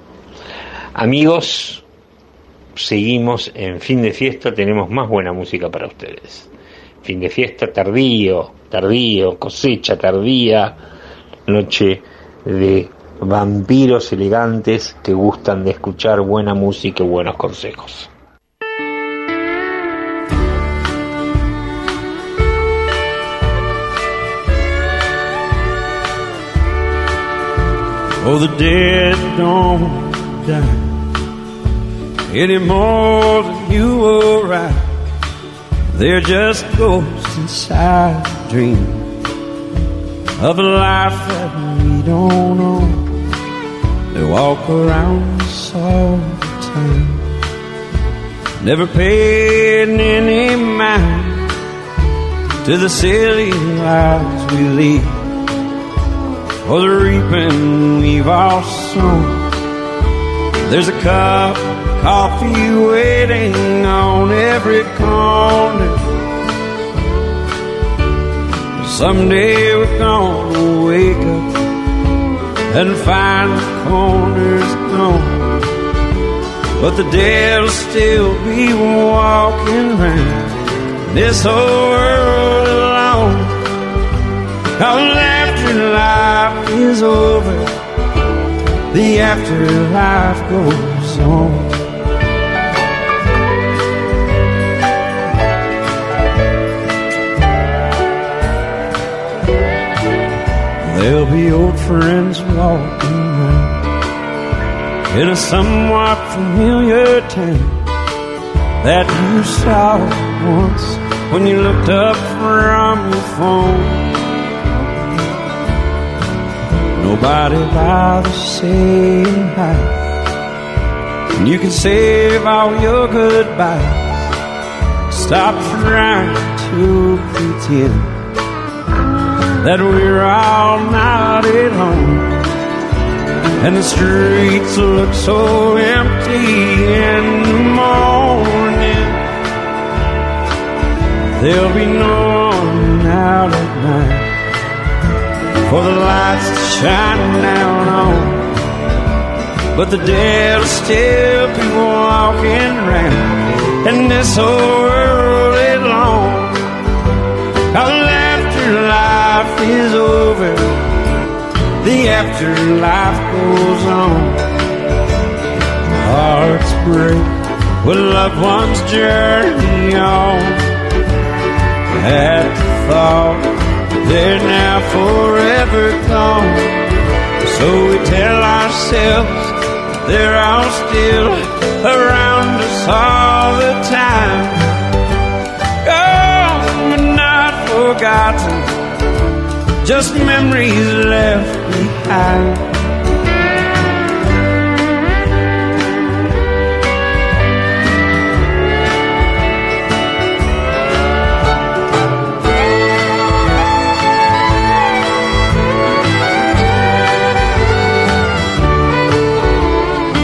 Amigos, seguimos en fin de fiesta, tenemos más buena música para ustedes. Fin de fiesta tardío, tardío, cosecha tardía, noche de vampiros elegantes que gustan de escuchar buena música y buenos consejos. Oh, the dead don't die any more than you or I. They're just ghosts inside dream of a life that we don't know. They walk around us all the time, never paying any mind to the silly lives we lead or the reaping we've all sown. There's a cup of coffee waiting on every corner. Someday we're gonna wake up and find the corners gone. But the dead'll still be walking around this whole world alone. Cause after life is over, the afterlife goes on. There'll be old friends walking around in a somewhat familiar town that you saw once when you looked up from your phone. Nobody bothers saying hi, and you can save all your goodbyes. Stop trying to pretend that we're all not at home. And the streets look so empty in the morning. There'll be no one out at night for the lights to shine down on. But the dead'll still be walking around in this whole world alone. Life is over, the afterlife goes on. Hearts break when loved ones journey on. At the thought they're now forever gone. So we tell ourselves they're all still around us all the time. Gone but not forgotten just memories left behind.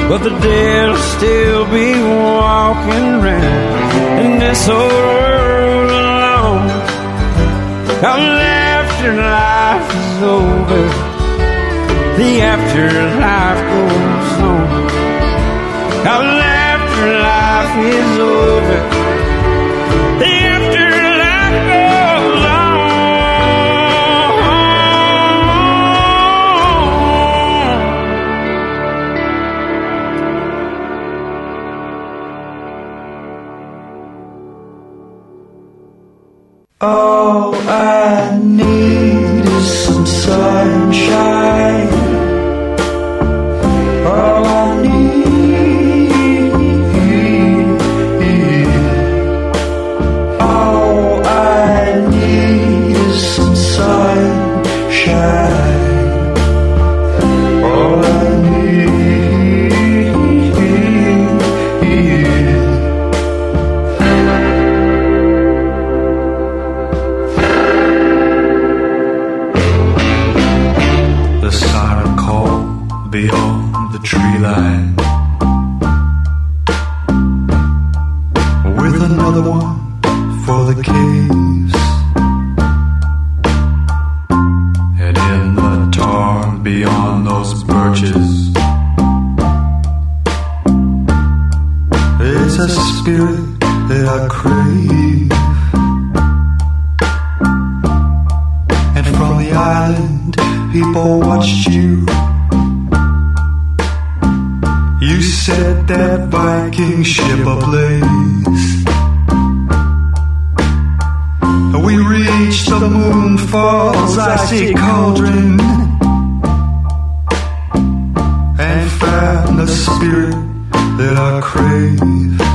But the dead'll still be walking around in this old world alone afterlife is over, the afterlife goes on. Our afterlife is over. falls see cauldron and find the spirit that I crave.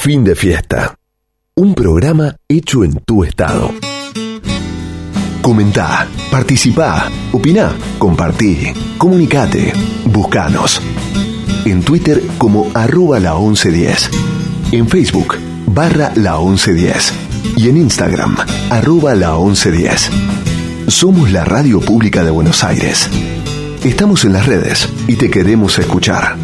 Fin de fiesta. Un programa hecho en tu estado. Comentá, participá, opina, compartí, comunicate, buscanos. En Twitter como arroba la 1110. En Facebook barra la 1110. Y en Instagram arroba la 1110. Somos la radio pública de Buenos Aires. Estamos en las redes y te queremos escuchar.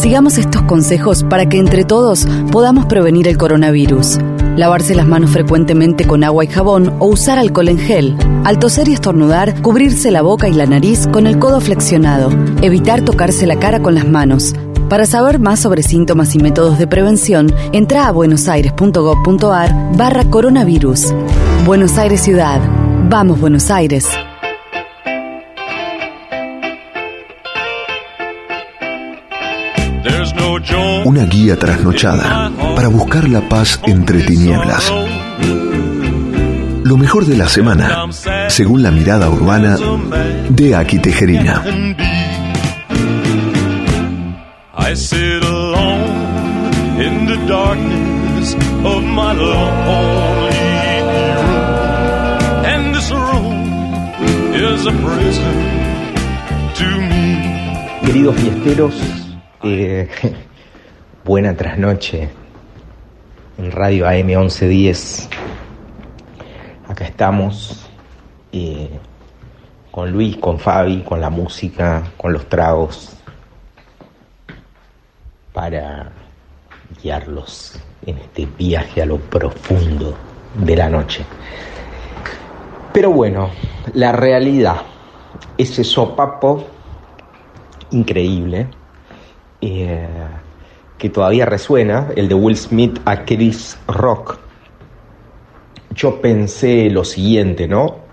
Sigamos estos consejos para que entre todos podamos prevenir el coronavirus. Lavarse las manos frecuentemente con agua y jabón o usar alcohol en gel. Al toser y estornudar, cubrirse la boca y la nariz con el codo flexionado. Evitar tocarse la cara con las manos. Para saber más sobre síntomas y métodos de prevención, entra a buenosaires.gov.ar barra coronavirus. Buenos Aires Ciudad. Vamos, Buenos Aires. Una guía trasnochada para buscar la paz entre tinieblas. Lo mejor de la semana, según la mirada urbana de Aki Tejerina. Queridos fiesteros, eh, buena trasnoche en Radio AM 1110. Acá estamos eh, con Luis, con Fabi, con la música, con los tragos, para guiarlos en este viaje a lo profundo de la noche. Pero bueno, la realidad, ese sopapo increíble, eh, que todavía resuena, el de Will Smith a Chris Rock. Yo pensé lo siguiente, ¿no?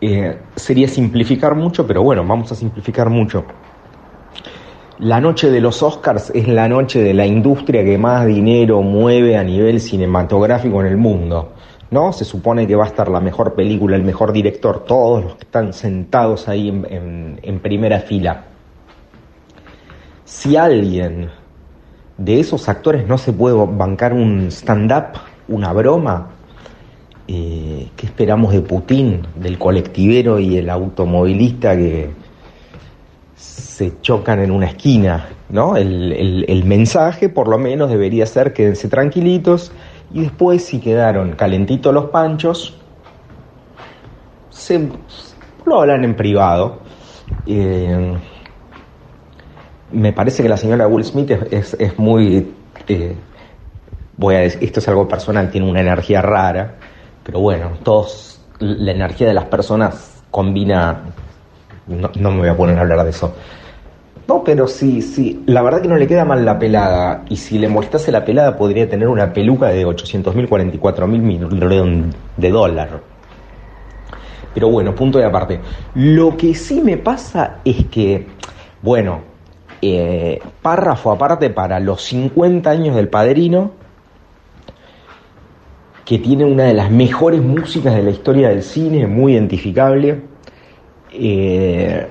Eh, sería simplificar mucho, pero bueno, vamos a simplificar mucho. La noche de los Oscars es la noche de la industria que más dinero mueve a nivel cinematográfico en el mundo. ¿No? Se supone que va a estar la mejor película, el mejor director, todos los que están sentados ahí en, primera fila. Si alguien de esos actores no se puede bancar un stand-up, una broma, eh, ¿qué esperamos de Putin, del colectivero y el automovilista que, se chocan en una esquina, ¿no? El, mensaje, por lo menos, debería ser quédense tranquilitos y después, si quedaron calentitos los panchos, se lo hablan en privado. Eh, me parece que la señora Will Smith es, es- muy... eh, voy a decir, esto es algo personal, tiene una energía rara, pero bueno, todos, la energía de las personas combina... No, no me voy a poner a hablar de eso. No, pero sí, sí. La verdad que no le queda mal la pelada. Y si le molestase la pelada, podría tener una peluca de 800 mil, 44 mil de dólar. Pero bueno, punto de aparte. Lo que sí me pasa es que, bueno, eh, párrafo aparte para los 50 años del padrino, que tiene una de las mejores músicas de la historia del cine, muy identificable. Eh,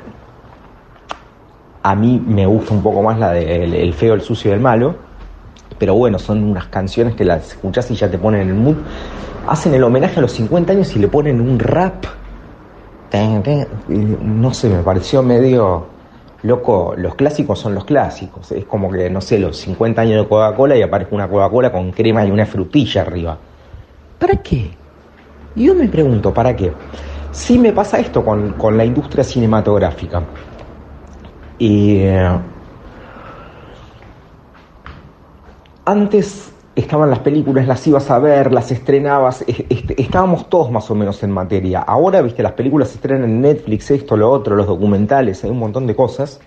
a mí me gusta un poco más la de El, feo, el sucio y el malo. Pero bueno, son unas canciones que las escuchas y ya te ponen en el mood. Hacen el homenaje a los 50 años y le ponen un rap. No sé, me pareció medio loco. Los clásicos son los clásicos. Es como que, no sé, los 50 años de Coca-Cola y aparece una Coca-Cola con crema y una frutilla arriba. ¿Para qué? Yo me pregunto, ¿para qué? Sí me pasa esto con, con la industria cinematográfica. Eh, antes estaban las películas, las ibas a ver, las estrenabas, es- estábamos todos más o menos en materia. Ahora, viste, las películas se estrenan en Netflix, esto, lo otro, los documentales, hay un montón de cosas.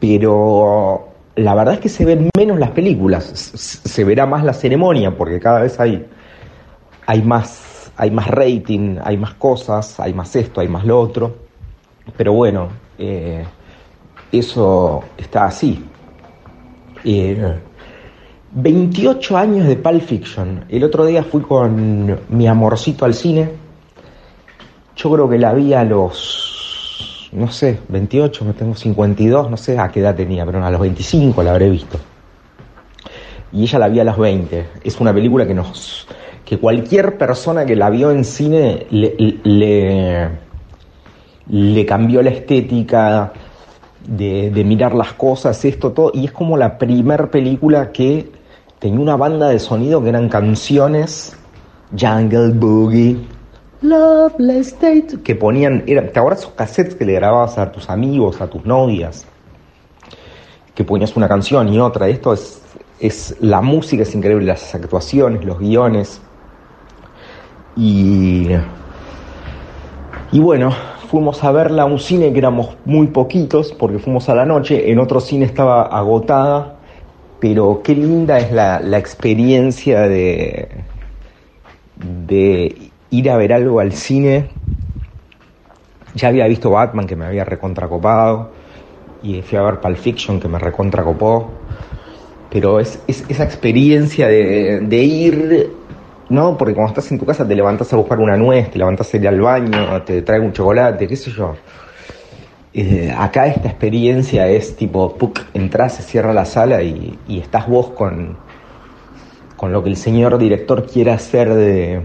Pero la verdad es que se ven menos las películas, se verá más la ceremonia, porque cada vez hay, hay más, hay más rating, hay más cosas, hay más esto, hay más lo otro. Pero bueno, eh, eso está así. Eh, 28 años de Pulp Fiction. El otro día fui con mi amorcito al cine. Yo creo que la vi a los no sé, 28, me tengo 52, no sé a qué edad tenía, pero a los 25 la habré visto. Y ella la vi a los 20. Es una película que nos que cualquier persona que la vio en cine le, le, le cambió la estética de, de, mirar las cosas, esto, todo. Y es como la primer película que tenía una banda de sonido que eran canciones, Jungle Boogie, Loveless State, que ponían, era, ¿te acuerdas esos cassettes que le grababas a tus amigos, a tus novias? Que ponías una canción y otra. Esto es, es la música, es increíble, las actuaciones, los guiones. Y, y bueno, fuimos a verla a un cine que éramos muy poquitos, porque fuimos a la noche, en otro cine estaba agotada, pero qué linda es la, la experiencia de, de ir a ver algo al cine. Ya había visto Batman, que me había recontracopado, y fui a ver Pulp Fiction, que me recontracopó, pero es, es esa experiencia de, de ir no, porque cuando estás en tu casa te levantas a buscar una nuez, te levantas a ir al baño, te trae un chocolate, qué sé yo. Eh, acá esta experiencia es tipo, entras, se cierra la sala y, estás vos con, con lo que el señor director quiere hacer de,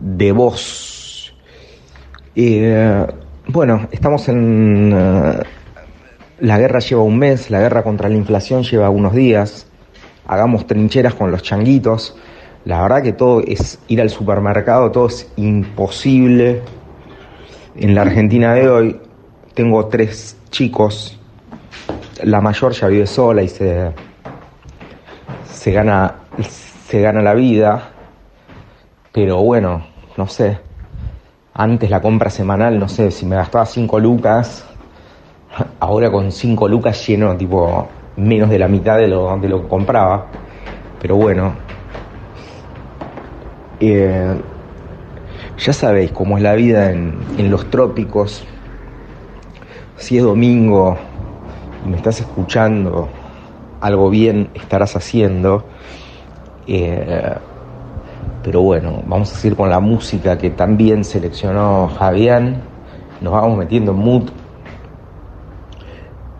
de vos. Eh, bueno, estamos en... Uh, la guerra lleva un mes, la guerra contra la inflación lleva unos días hagamos trincheras con los changuitos. La verdad que todo es ir al supermercado, todo es imposible. En la Argentina de hoy tengo tres chicos, la mayor ya vive sola y se, se, gana, se gana la vida, pero bueno, no sé, antes la compra semanal, no sé, si me gastaba cinco lucas, ahora con cinco lucas lleno tipo menos de la mitad de lo, de lo que compraba. Pero bueno, eh, ya sabéis cómo es la vida en, los trópicos. Si es domingo y me estás escuchando, algo bien estarás haciendo. Eh, pero bueno, vamos a seguir con la música que también seleccionó Javián. Nos vamos metiendo en mood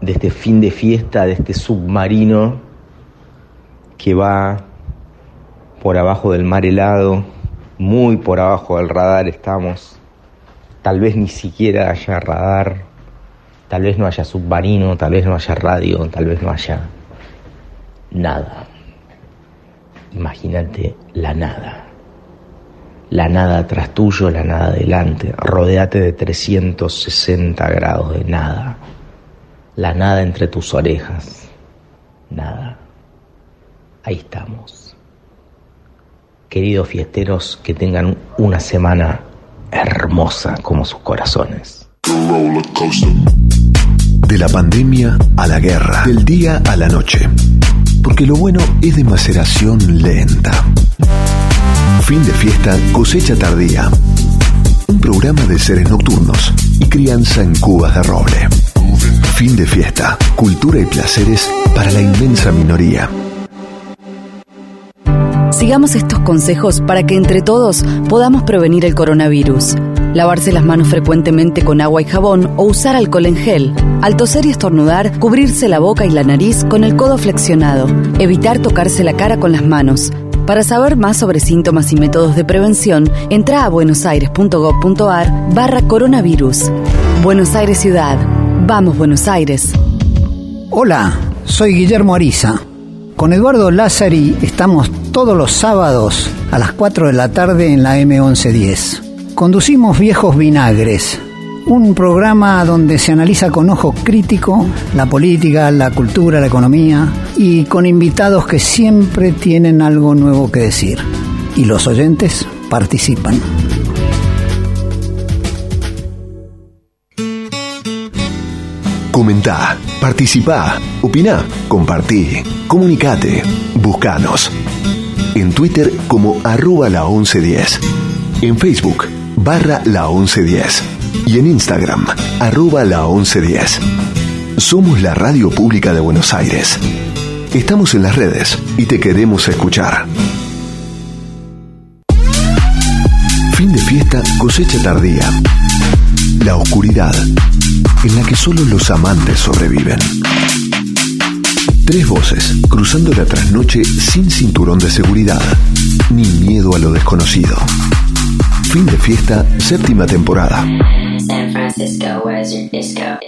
de este fin de fiesta, de este submarino que va por abajo del mar helado, muy por abajo del radar estamos, tal vez ni siquiera haya radar, tal vez no haya submarino, tal vez no haya radio, tal vez no haya nada. Imagínate la nada. La nada atrás tuyo, la nada adelante. Rodeate de 360 grados de nada la nada entre tus orejas. Nada. Ahí estamos. Queridos fiesteros, que tengan una semana hermosa como sus corazones. De la pandemia a la guerra, del día a la noche. Porque lo bueno es de maceración lenta. Fin de fiesta, cosecha tardía. Un programa de seres nocturnos y crianza en cubas de roble. Fin de fiesta, cultura y placeres para la inmensa minoría. Sigamos estos consejos para que entre todos podamos prevenir el coronavirus. Lavarse las manos frecuentemente con agua y jabón o usar alcohol en gel. Al toser y estornudar, cubrirse la boca y la nariz con el codo flexionado. Evitar tocarse la cara con las manos. Para saber más sobre síntomas y métodos de prevención, entra a buenosaires.gov.ar barra coronavirus. Buenos Aires Ciudad. Vamos, Buenos Aires. Hola, soy Guillermo Ariza. Con Eduardo Lázari estamos todos los sábados a las 4 de la tarde en la M1110. Conducimos Viejos Vinagres, un programa donde se analiza con ojo crítico la política, la cultura, la economía y con invitados que siempre tienen algo nuevo que decir. Y los oyentes participan. Comentá, Participá, opiná, compartí, comunicate, buscanos. En Twitter como arroba la 1110. En Facebook barra la 1110. Y en Instagram arroba la 1110. Somos la radio pública de Buenos Aires. Estamos en las redes y te queremos escuchar. Fin de fiesta, cosecha tardía. La oscuridad en la que solo los amantes sobreviven. Tres voces cruzando la trasnoche sin cinturón de seguridad, ni miedo a lo desconocido. Fin de fiesta, séptima temporada. San Francisco, where's your disco?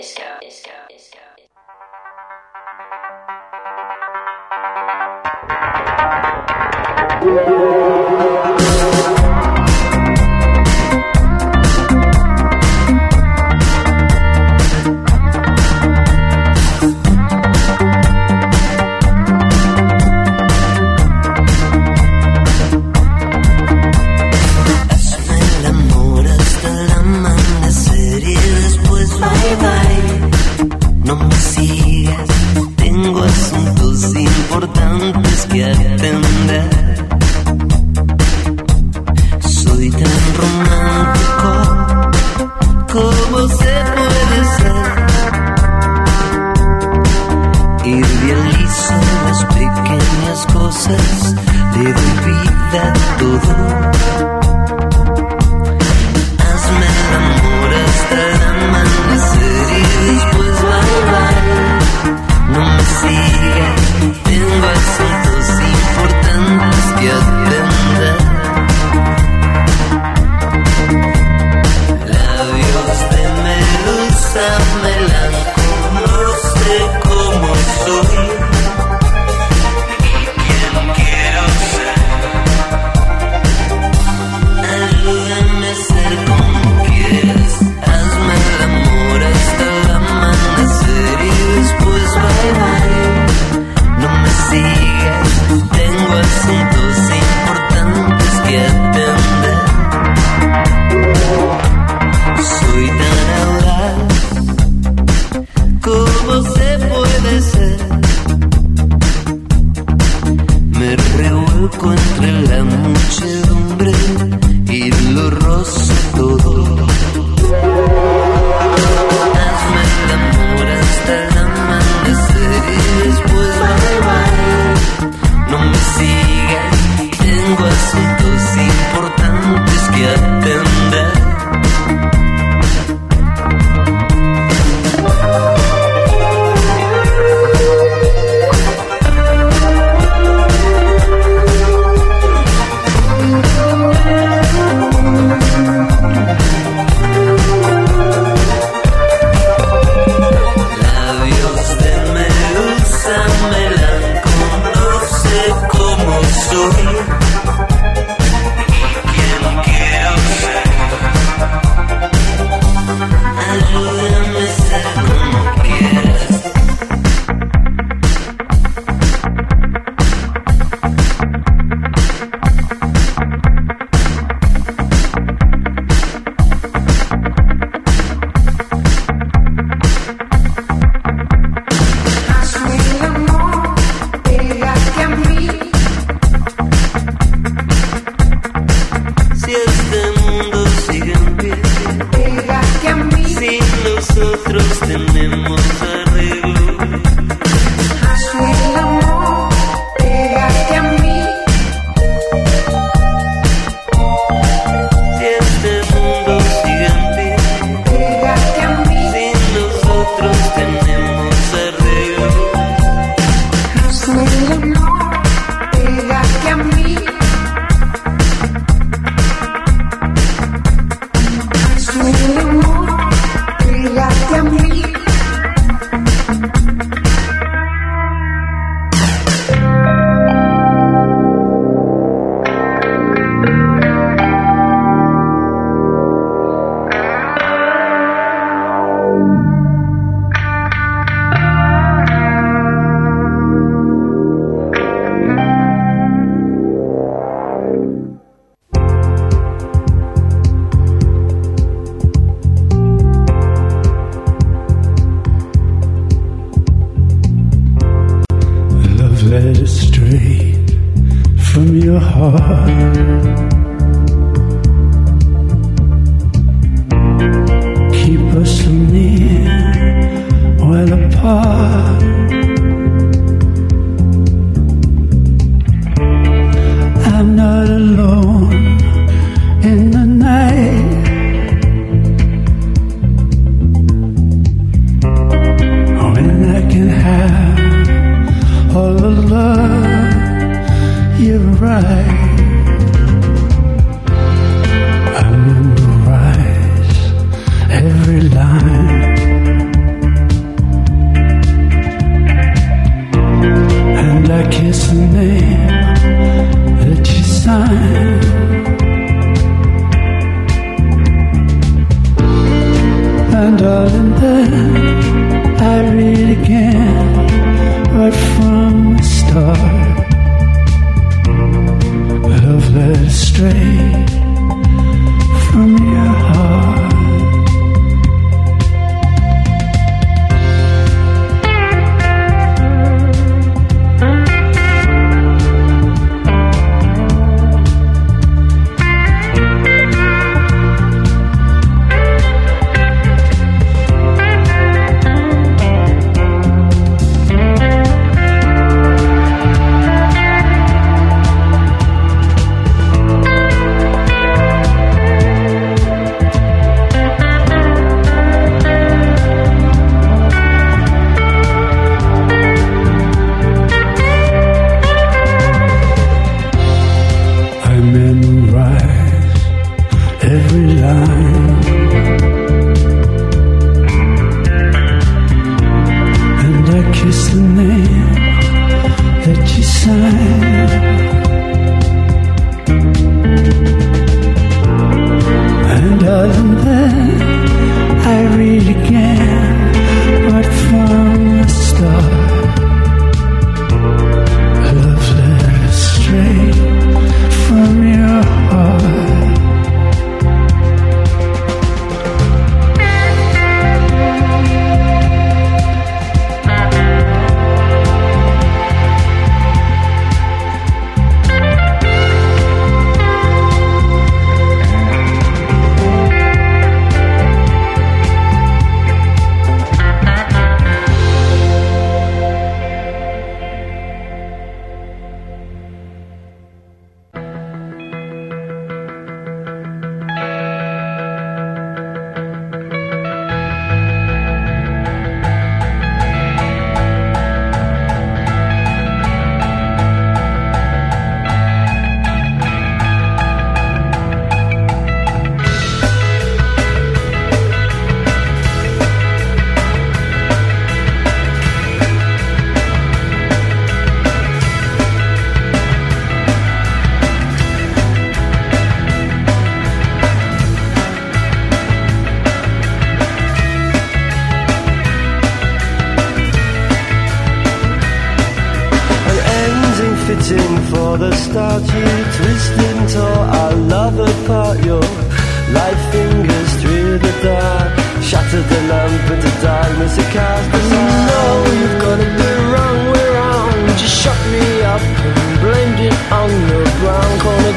cosas, debe olvidar todo.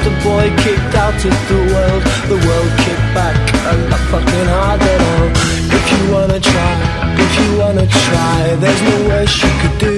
the boy kicked out of the world. The world kicked back, and not fucking hard at all. If you wanna try, if you wanna try, there's no way she could do.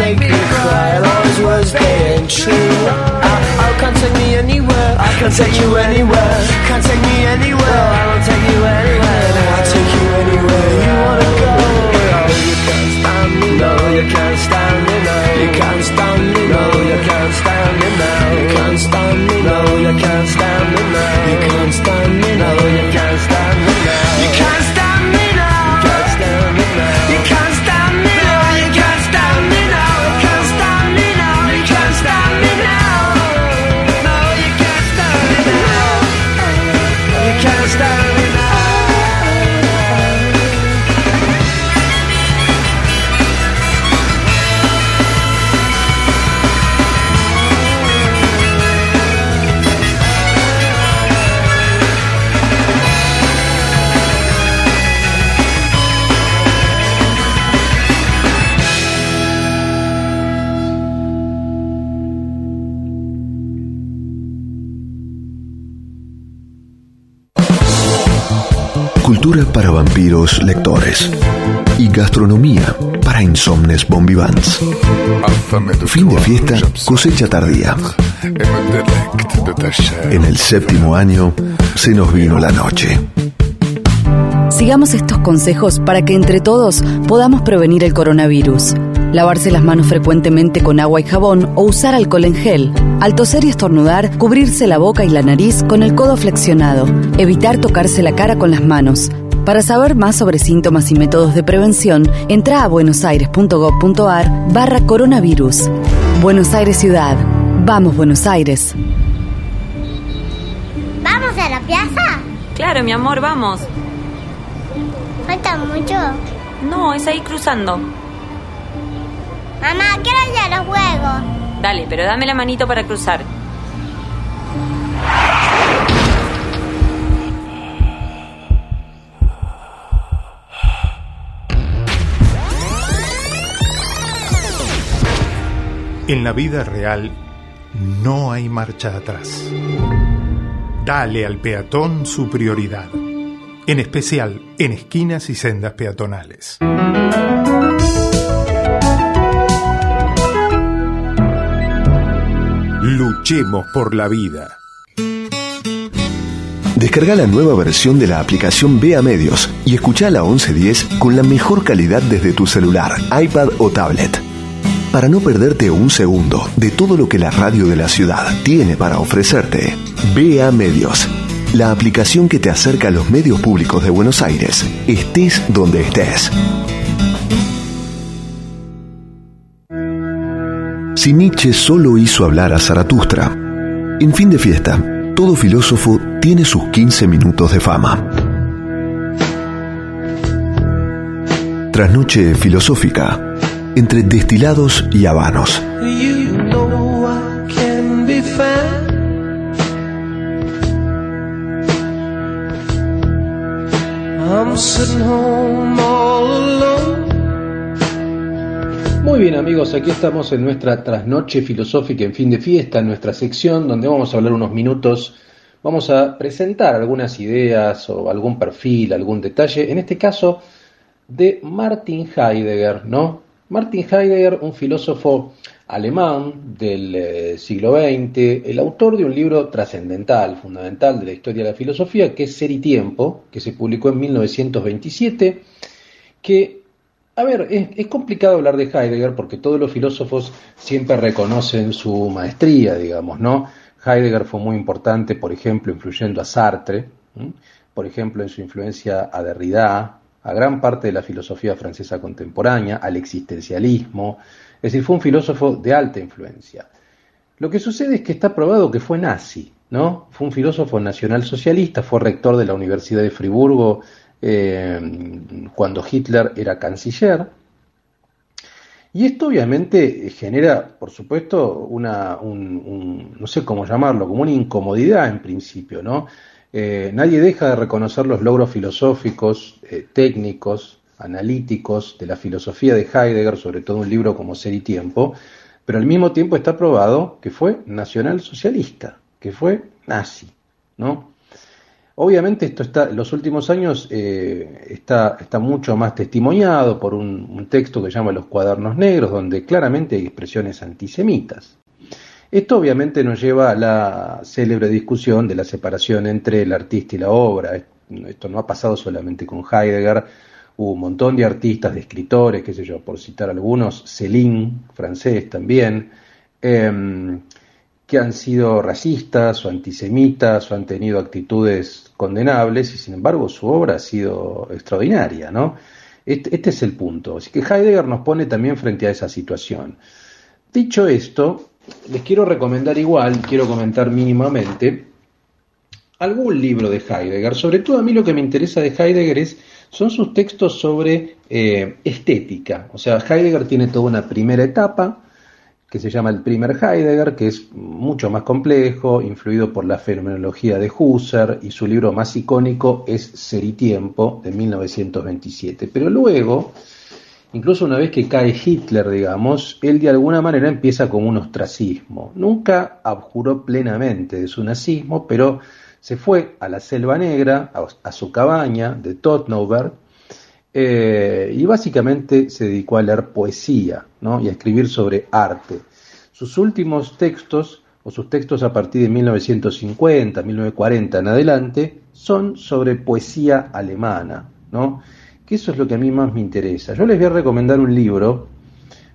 make me cry. I always was there and true. I can't take me anywhere. I can't take you anywhere. Can't take me anywhere. I won't take you anywhere. I'll take you anywhere. You wanna go? No, you can't stand me now. You can't stand me now. You can't stand me now. You can't stand me now. You can't stand me now. You can't stand me now. You can't stand me now. You can't stand. Vampiros lectores y gastronomía para insomnes bombivans. Fin de fiesta, cosecha tardía. En el séptimo año se nos vino la noche. Sigamos estos consejos para que entre todos podamos prevenir el coronavirus. Lavarse las manos frecuentemente con agua y jabón o usar alcohol en gel. Al toser y estornudar, cubrirse la boca y la nariz con el codo flexionado. Evitar tocarse la cara con las manos. Para saber más sobre síntomas y métodos de prevención, entra a buenosaires.gov.ar barra coronavirus. Buenos Aires Ciudad. Vamos, Buenos Aires. ¿Vamos a la plaza? Claro, mi amor, vamos. ¿Falta mucho? No, es ahí cruzando. Mamá, quiero ir a los juegos. Dale, pero dame la manito para cruzar. En la vida real no hay marcha atrás. Dale al peatón su prioridad, en especial en esquinas y sendas peatonales. Luchemos por la vida. Descarga la nueva versión de la aplicación Vea Medios y escucha la 1110 con la mejor calidad desde tu celular, iPad o tablet. Para no perderte un segundo de todo lo que la radio de la ciudad tiene para ofrecerte, Vea Medios, la aplicación que te acerca a los medios públicos de Buenos Aires, estés donde estés. Si Nietzsche solo hizo hablar a Zaratustra, en fin de fiesta, todo filósofo tiene sus 15 minutos de fama. Trasnoche filosófica, entre destilados y habanos. Muy bien amigos, aquí estamos en nuestra trasnoche filosófica en fin de fiesta, en nuestra sección donde vamos a hablar unos minutos, vamos a presentar algunas ideas o algún perfil, algún detalle, en este caso de Martin Heidegger, ¿no? Martin Heidegger, un filósofo alemán del eh, siglo XX, el autor de un libro trascendental, fundamental de la historia de la filosofía, que es Ser y Tiempo, que se publicó en 1927, que a ver, es, complicado hablar de Heidegger porque todos los filósofos siempre reconocen su maestría, digamos, ¿no? Heidegger fue muy importante, por ejemplo, influyendo a Sartre, por ejemplo, en su influencia a Derrida, a gran parte de la filosofía francesa contemporánea, al existencialismo, es decir, fue un filósofo de alta influencia. Lo que sucede es que está probado que fue nazi, ¿no? Fue un filósofo nacionalsocialista, fue rector de la Universidad de Friburgo eh, cuando Hitler era canciller. Y esto obviamente genera, por supuesto, una, un, un, no sé cómo llamarlo, como una incomodidad en principio, ¿no? Eh, nadie deja de reconocer los logros filosóficos, eh, técnicos, analíticos de la filosofía de Heidegger, sobre todo un libro como Ser y Tiempo, pero al mismo tiempo está probado que fue nacionalsocialista, que fue nazi, ¿no? Obviamente esto está, los últimos años eh, está, mucho más testimoniado por un, un, texto que llama Los Cuadernos Negros, donde claramente hay expresiones antisemitas. Esto obviamente nos lleva a la célebre discusión de la separación entre el artista y la obra. Esto no ha pasado solamente con Heidegger, hubo un montón de artistas, de escritores, qué sé yo, por citar algunos, Céline, francés también, eh, que han sido racistas o antisemitas o han tenido actitudes condenables y sin embargo su obra ha sido extraordinaria, ¿no? Este, este, es el punto. Así que Heidegger nos pone también frente a esa situación. Dicho esto, les quiero recomendar igual, quiero comentar mínimamente algún libro de Heidegger. Sobre todo a mí lo que me interesa de Heidegger es, son sus textos sobre eh, estética. O sea, Heidegger tiene toda una primera etapa que se llama el primer Heidegger, que es mucho más complejo, influido por la fenomenología de Husserl, y su libro más icónico es Ser y Tiempo, de 1927. Pero luego, incluso una vez que cae Hitler, digamos, él de alguna manera empieza con un ostracismo. Nunca abjuró plenamente de su nazismo, pero Se fue a la Selva Negra, a, a su cabaña de Tottenberg, eh, y básicamente se dedicó a leer poesía ¿no? y a escribir sobre arte. Sus últimos textos, o sus textos a partir de 1950, 1940 en adelante, son sobre poesía alemana, ¿no? Que eso es lo que a mí más me interesa. Yo les voy a recomendar un libro,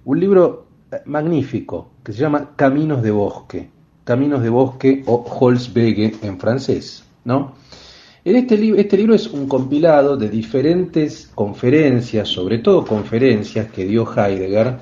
un libro eh, magnífico, que se llama Caminos de Bosque, Caminos de Bosque o Holzwege en francés, ¿no? En este, este libro es un compilado de diferentes conferencias, sobre todo conferencias que dio Heidegger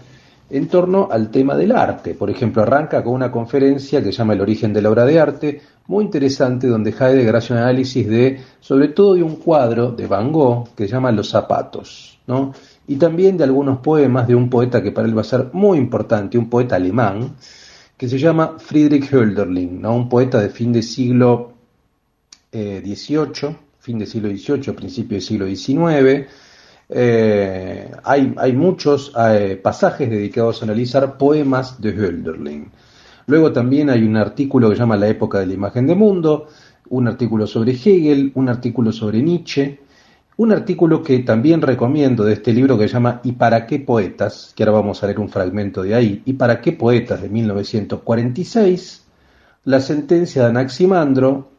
en torno al tema del arte. Por ejemplo, arranca con una conferencia que se llama El origen de la obra de arte, muy interesante, donde Heidegger hace un análisis de, sobre todo de un cuadro de Van Gogh que se llama Los zapatos, ¿no? Y también de algunos poemas de un poeta que para él va a ser muy importante, un poeta alemán, que se llama Friedrich Hölderlin, ¿no? Un poeta de fin de siglo eh, XVIII, fin del siglo XVIII, principio del siglo XIX. Eh, hay, hay muchos eh, pasajes dedicados a analizar poemas de Hölderlin. Luego también hay un artículo que se llama La época de la imagen de mundo, un artículo sobre Hegel, un artículo sobre Nietzsche, un artículo que también recomiendo de este libro que se llama ¿Y para qué poetas? que ahora vamos a leer un fragmento de ahí, ¿Y para qué poetas? de 1946, la sentencia de Anaximandro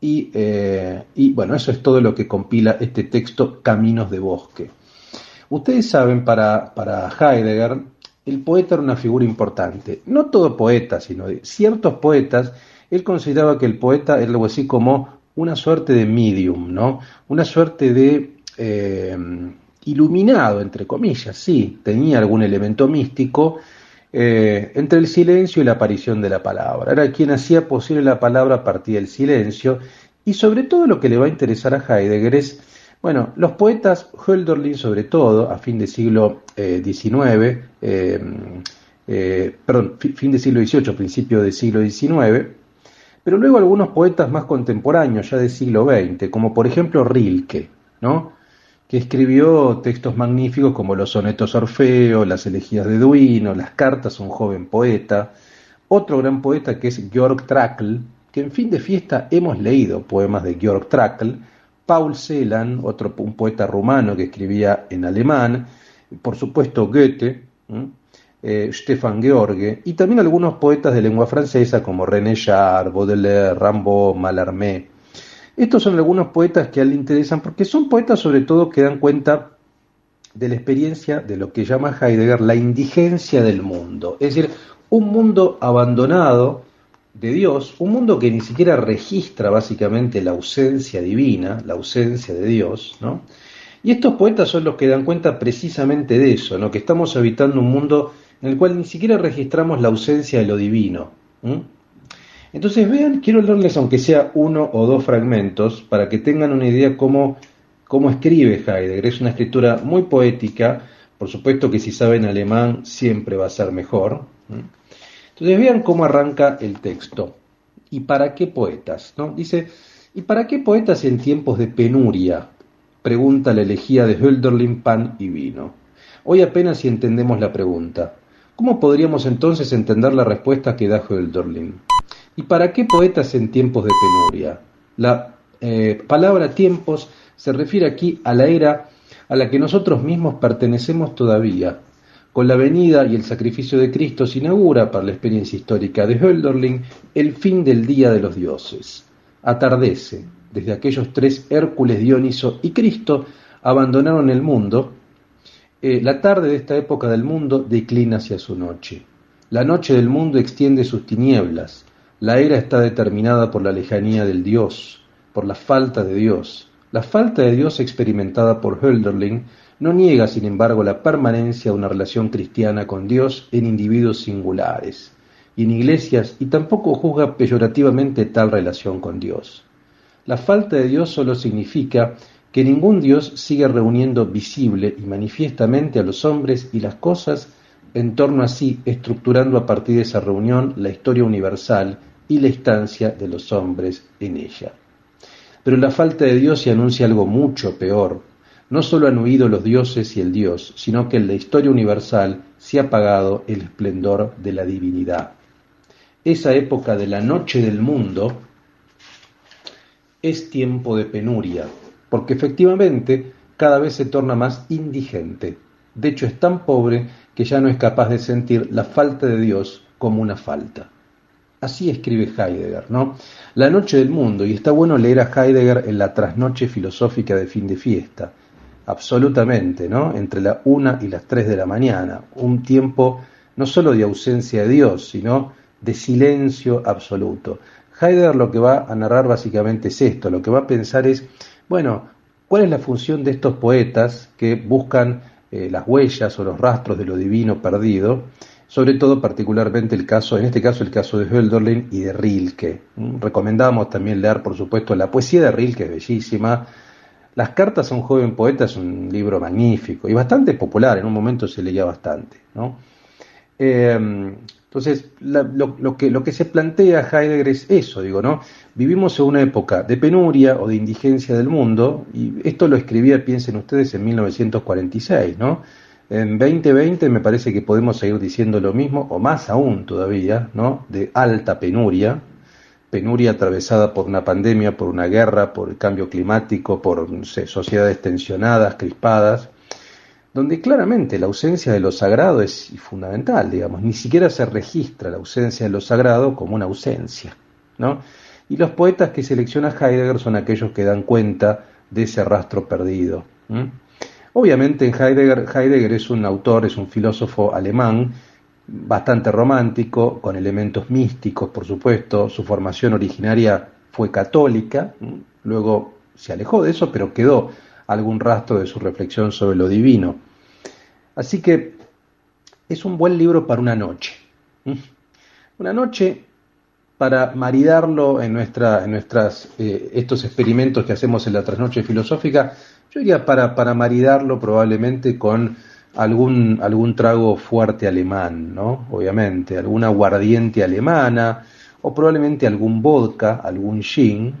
y, eh, y bueno, eso es todo lo que compila este texto Caminos de Bosque. Ustedes saben, para, para Heidegger, el poeta era una figura importante. No todo poeta, sino ciertos poetas, él consideraba que el poeta era algo así como una suerte de medium, ¿no? Una suerte de eh, iluminado, entre comillas, sí, tenía algún elemento místico eh, entre el silencio y la aparición de la palabra. Era quien hacía posible la palabra a partir del silencio y sobre todo lo que le va a interesar a Heidegger es, bueno, los poetas, Hölderlin sobre todo, a fin del siglo eh, XIX, eh, eh, perdón, fi- fin del siglo XVIII, principio del siglo XIX, pero luego algunos poetas más contemporáneos, ya del siglo XX, como por ejemplo Rilke, ¿no? que escribió textos magníficos como los sonetos Orfeo, las elegías de Duino, las cartas a un joven poeta, otro gran poeta que es Georg Trakl, que en fin de fiesta hemos leído poemas de Georg Trakl, Paul Celan, otro un poeta rumano que escribía en alemán, por supuesto Goethe, eh, Stefan George, y también algunos poetas de lengua francesa como René Char, Baudelaire, Rimbaud, Mallarmé. Estos son algunos poetas que a él le interesan porque son poetas sobre todo que dan cuenta de la experiencia de lo que llama Heidegger la indigencia del mundo, es decir, un mundo abandonado de Dios, un mundo que ni siquiera registra básicamente la ausencia divina, la ausencia de Dios, ¿no? Y estos poetas son los que dan cuenta precisamente de eso, ¿no? Que estamos habitando un mundo en el cual ni siquiera registramos la ausencia de lo divino. Entonces vean, quiero leerles aunque sea uno o dos fragmentos para que tengan una idea cómo, cómo escribe Heidegger. Es una escritura muy poética, por supuesto que si saben alemán siempre va a ser mejor. Entonces vean cómo arranca el texto. ¿Y para qué poetas? ¿no? Dice, ¿y para qué poetas en tiempos de penuria? Pregunta la elegía de Hölderlin, pan y vino. Hoy apenas si entendemos la pregunta. ¿Cómo podríamos entonces entender la respuesta que da Hölderlin? ¿Y para qué poetas en tiempos de penuria? La eh, palabra tiempos se refiere aquí a la era a la que nosotros mismos pertenecemos todavía. Con la venida y el sacrificio de Cristo se inaugura, para la experiencia histórica de Hölderlin, el fin del día de los dioses. Atardece, desde aquellos tres Hércules, Dioniso y Cristo abandonaron el mundo, eh, la tarde de esta época del mundo declina hacia su noche. La noche del mundo extiende sus tinieblas. La era está determinada por la lejanía del Dios, por la falta de Dios. La falta de Dios experimentada por Hölderlin no niega, sin embargo, la permanencia de una relación cristiana con Dios en individuos singulares y en iglesias y tampoco juzga peyorativamente tal relación con Dios. La falta de Dios solo significa que ningún Dios sigue reuniendo visible y manifiestamente a los hombres y las cosas en torno a sí, estructurando a partir de esa reunión la historia universal y la instancia de los hombres en ella. Pero la falta de Dios se anuncia algo mucho peor. No solo han huido los dioses y el Dios, sino que en la historia universal se ha apagado el esplendor de la divinidad. Esa época de la noche del mundo es tiempo de penuria, porque efectivamente cada vez se torna más indigente. De hecho, es tan pobre que ya no es capaz de sentir la falta de Dios como una falta. Así escribe Heidegger, ¿no? La noche del mundo, y está bueno leer a Heidegger en la trasnoche filosófica de fin de fiesta, absolutamente, ¿no? Entre la una y las tres de la mañana, un tiempo no solo de ausencia de Dios, sino de silencio absoluto. Heidegger lo que va a narrar básicamente es esto, lo que va a pensar es, bueno, ¿cuál es la función de estos poetas que buscan eh, las huellas o los rastros de lo divino perdido? Sobre todo particularmente el caso, en este caso el caso de Hölderlin y de Rilke. ¿Mm? Recomendamos también leer, por supuesto, la poesía de Rilke, es bellísima. Las cartas a un joven poeta es un libro magnífico y bastante popular, en un momento se leía bastante. ¿no? Eh, entonces, lo que, lo que se plantea Heidegger es eso, digo, ¿no? Vivimos en una época de penuria o de indigencia del mundo, y esto lo escribía, piensen ustedes, en 1946, ¿no? En 2020 me parece que podemos seguir diciendo lo mismo, o más aún todavía, ¿no? De alta penuria, penuria atravesada por una pandemia, por una guerra, por el cambio climático, por sociedades tensionadas, crispadas, donde claramente la ausencia de lo sagrado es fundamental, digamos, ni siquiera se registra la ausencia de lo sagrado como una ausencia, ¿no? Y los poetas que selecciona Heidegger son aquellos que dan cuenta de ese rastro perdido. Obviamente en Heidegger, Heidegger es un autor, es un filósofo alemán, bastante romántico, con elementos místicos, por supuesto. Su formación originaria fue católica, luego se alejó de eso, pero quedó algún rastro de su reflexión sobre lo divino. Así que es un buen libro para una noche. ¿m? Una noche para maridarlo en, nuestra, en nuestras, eh, estos experimentos que hacemos en la trasnoche filosófica, yo diría para, para maridarlo probablemente con algún, algún trago fuerte alemán, ¿no? Obviamente, alguna aguardiente alemana, o probablemente algún vodka, algún gin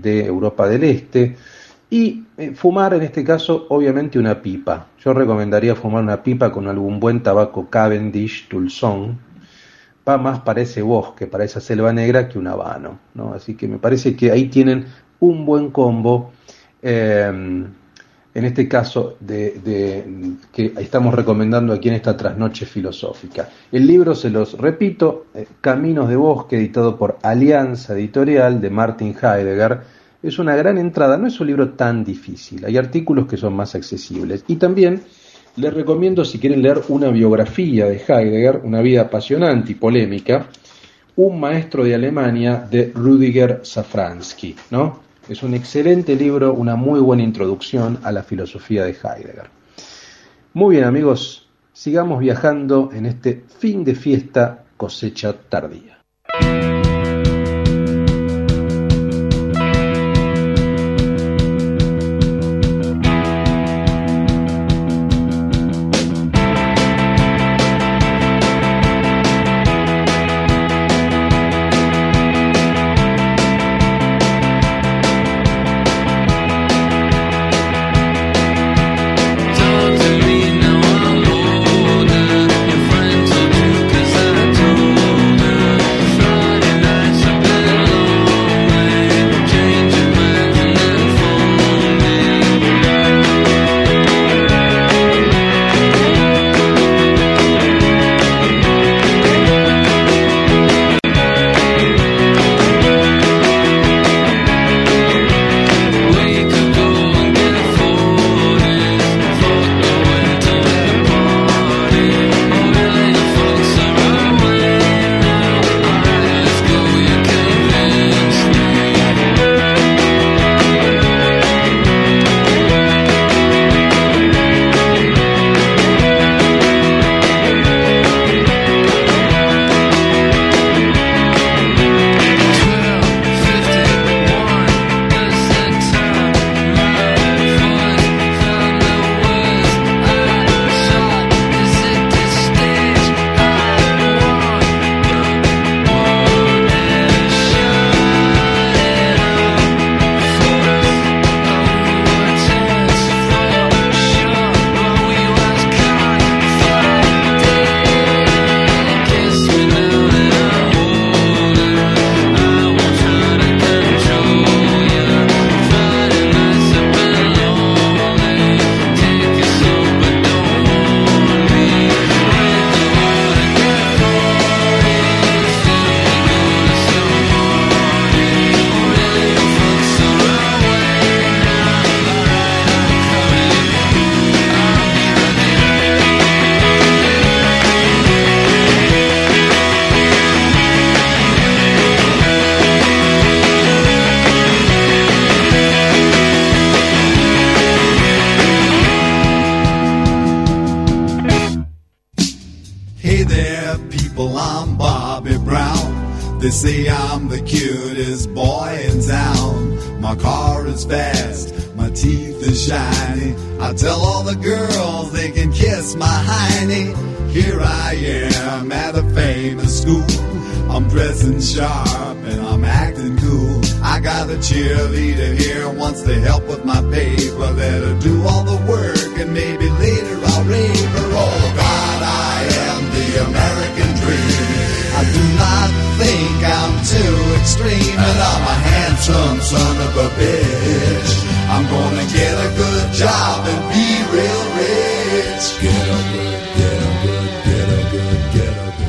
de Europa del Este, y eh, fumar en este caso obviamente una pipa. Yo recomendaría fumar una pipa con algún buen tabaco Cavendish, Tulson, va más para ese bosque, para esa selva negra que un habano, ¿no? Así que me parece que ahí tienen un buen combo, eh, en este caso de, que estamos recomendando aquí en esta trasnoche filosófica. El libro, se los repito, eh, Caminos de Bosque, editado por Alianza Editorial de Martin Heidegger, es una gran entrada, no es un libro tan difícil, hay artículos que son más accesibles. Y también les recomiendo, si quieren leer una biografía de Heidegger, una vida apasionante y polémica, Un maestro de Alemania de Rudiger Safransky, ¿no? Es un excelente libro, una muy buena introducción a la filosofía de Heidegger. Muy bien, amigos, sigamos viajando en este fin de fiesta cosecha tardía.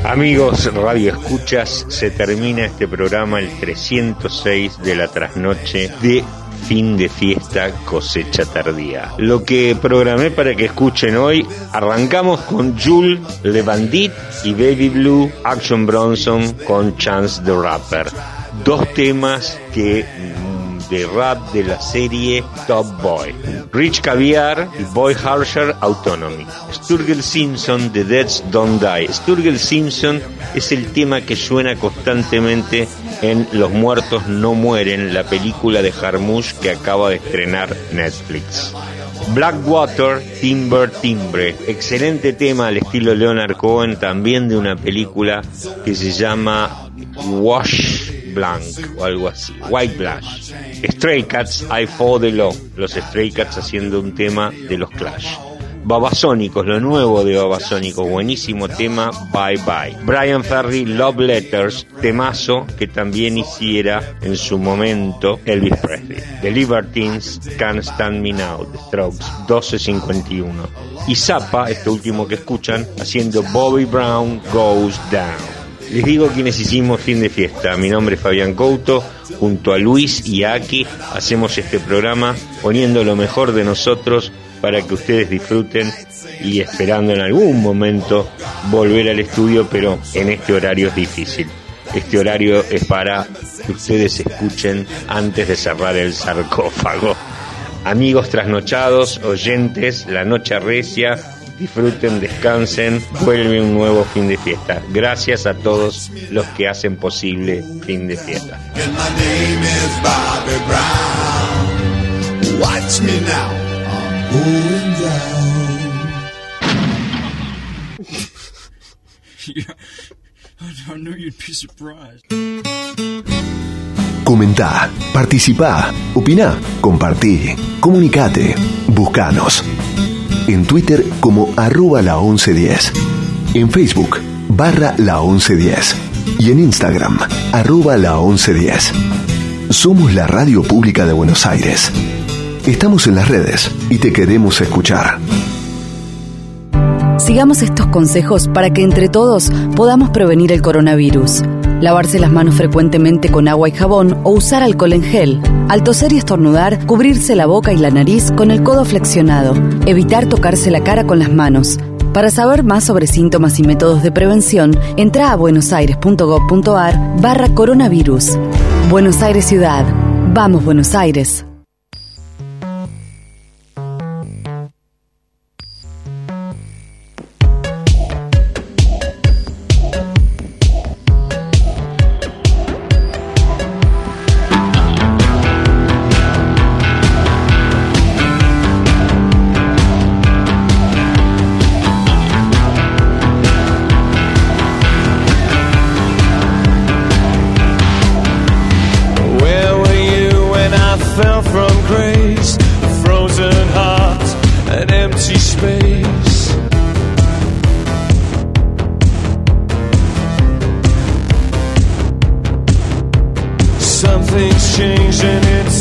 Amigos Radio Escuchas, se termina este programa el 306 de la trasnoche de fin de fiesta cosecha tardía. Lo que programé para que escuchen hoy, arrancamos con Jules Le Bandit y Baby Blue Action Bronson con Chance the Rapper. Dos temas que mm, de rap de la serie Top Boy. Rich Caviar y Boy Harsher Autonomy. Sturgill Simpson de Deads Don't Die. Sturgill Simpson es el tema que suena constantemente en Los Muertos No Mueren, la película de Jarmusch que acaba de estrenar Netflix. Blackwater, Timber Timbre, excelente tema al estilo Leonard Cohen, también de una película que se llama Wash Blank o algo así, White Blush. Stray Cats, I Fall the Law, los Stray Cats haciendo un tema de los Clash. Babasónicos, lo nuevo de Babasónicos, buenísimo tema, Bye Bye. Brian Ferry, Love Letters, temazo que también hiciera en su momento Elvis Presley. The Libertines, Can't Stand Me Now, The Strokes, 1251. Y Zappa, este último que escuchan, haciendo Bobby Brown Goes Down. Les digo quienes hicimos fin de fiesta. Mi nombre es Fabián Couto. Junto a Luis y a Aki hacemos este programa poniendo lo mejor de nosotros para que ustedes disfruten y esperando en algún momento volver al estudio, pero en este horario es difícil. Este horario es para que ustedes escuchen antes de cerrar el sarcófago. Amigos trasnochados, oyentes, la noche recia, disfruten, descansen, vuelve un nuevo fin de fiesta. Gracias a todos los que hacen posible fin de fiesta. Comentá, participá, opina, compartí, comunicate, buscanos. En Twitter como arroba la 1110. En Facebook barra la 1110. Y en Instagram arroba la 1110. Somos la radio pública de Buenos Aires. Estamos en las redes y te queremos escuchar. Sigamos estos consejos para que entre todos podamos prevenir el coronavirus. Lavarse las manos frecuentemente con agua y jabón o usar alcohol en gel. Al toser y estornudar, cubrirse la boca y la nariz con el codo flexionado. Evitar tocarse la cara con las manos. Para saber más sobre síntomas y métodos de prevención, entra a buenosaires.gov.ar barra coronavirus. Buenos Aires Ciudad. Vamos Buenos Aires.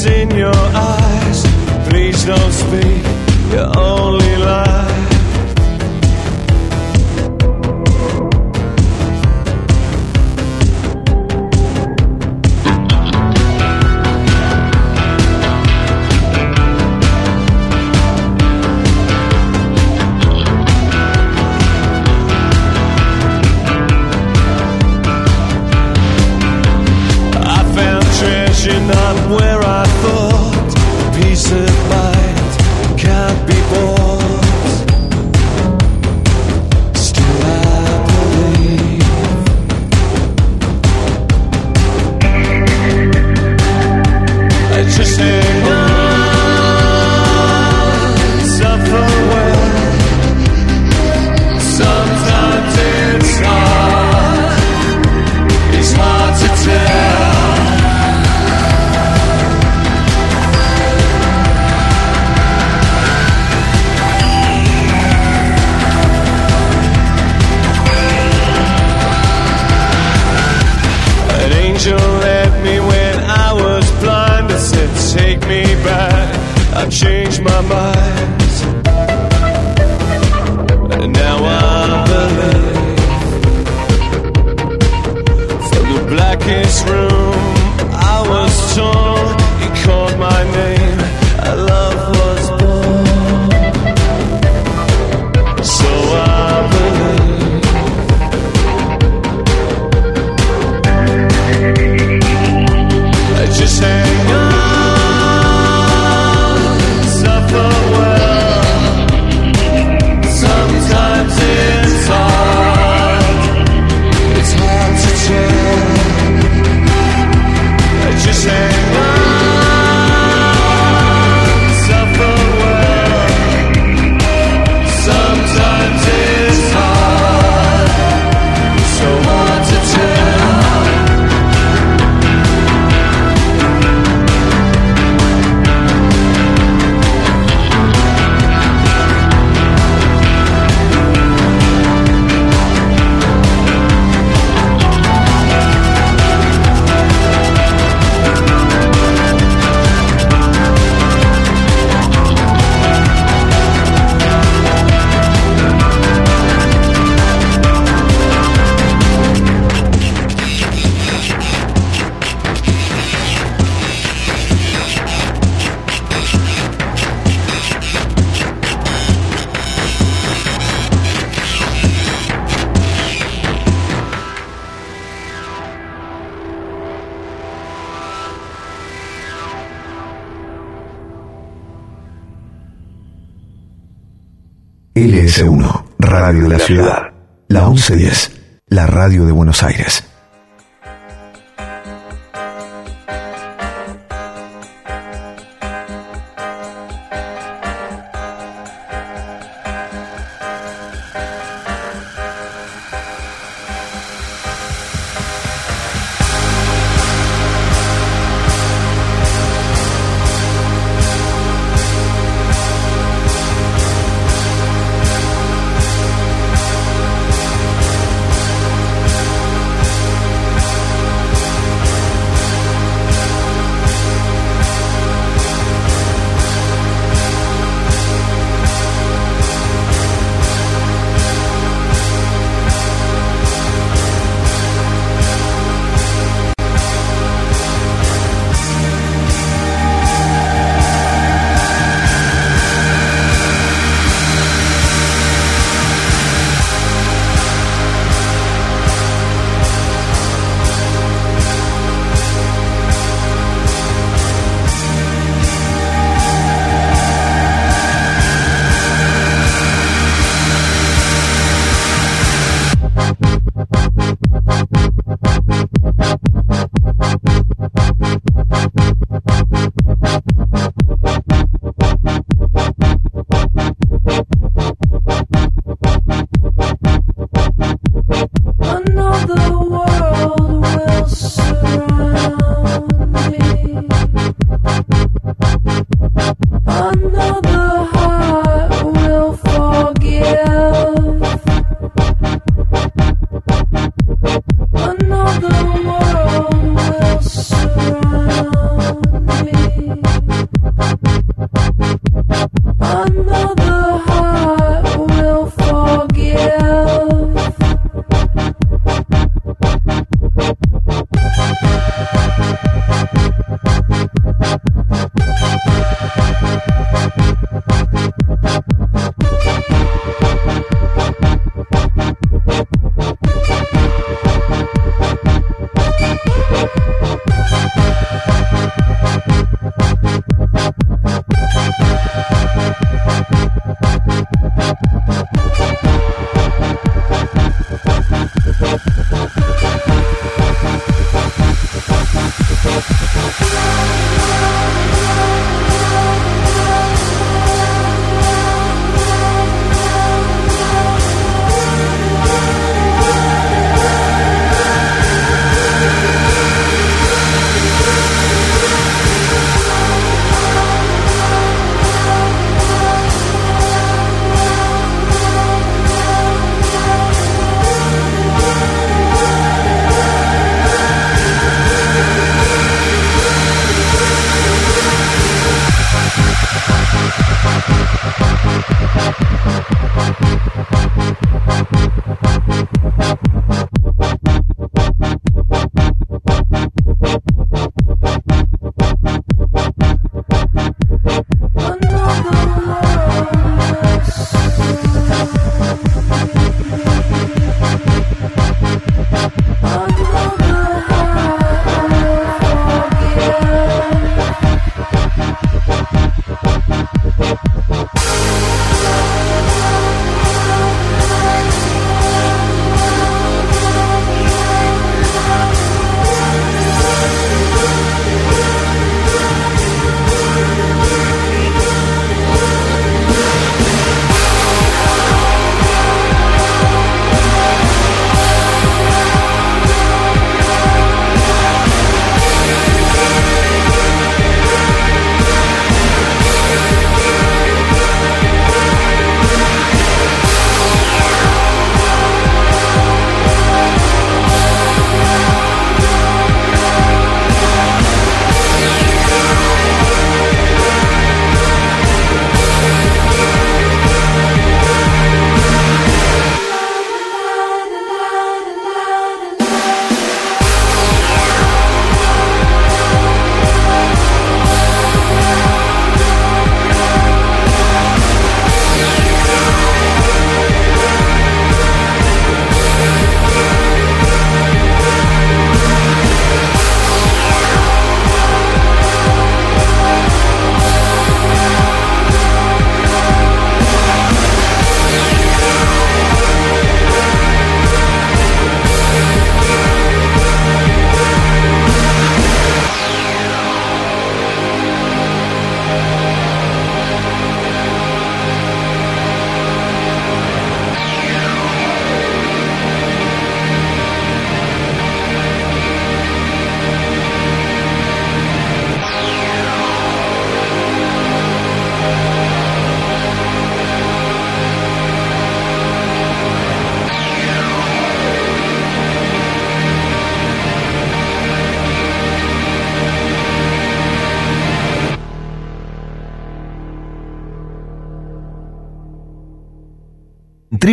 In your eyes. Please don't speak, You're only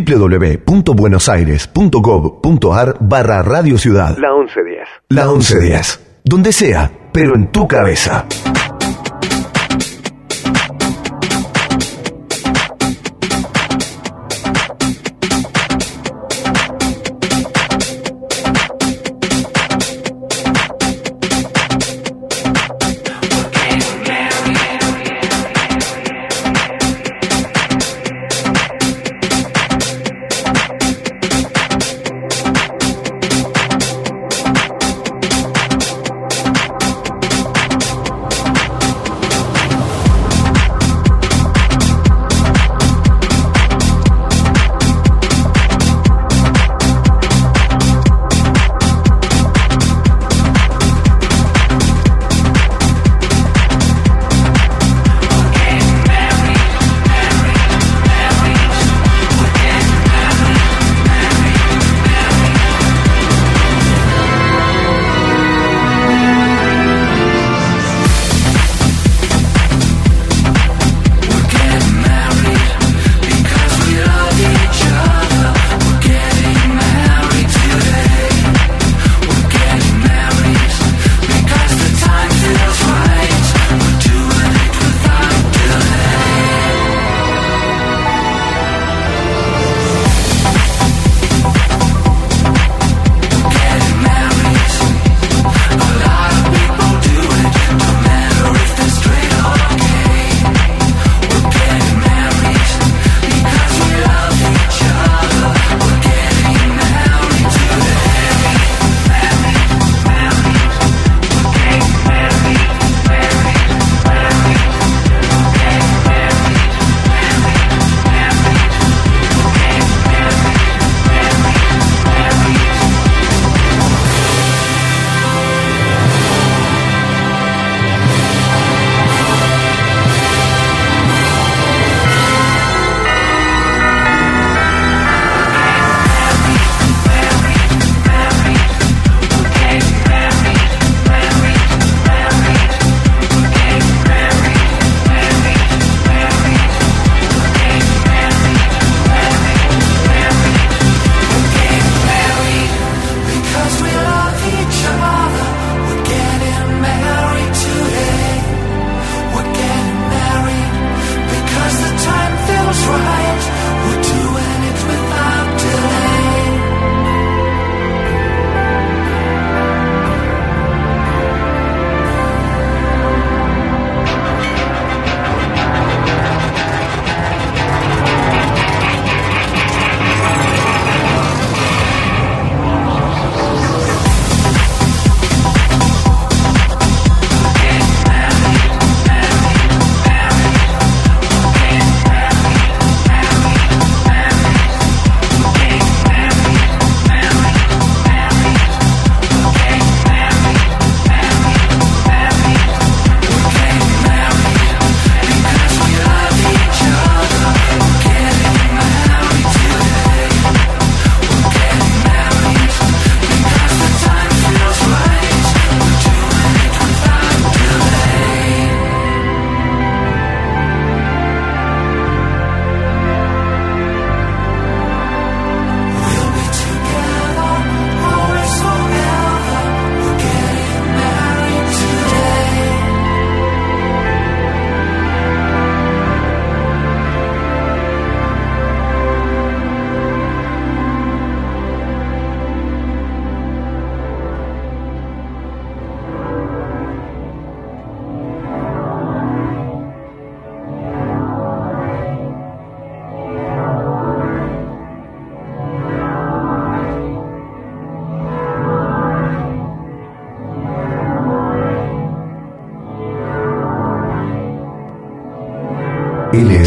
www.buenosaires.gov.ar barra Radio Ciudad. La 1110. La 1110. Donde sea, pero en tu cabeza.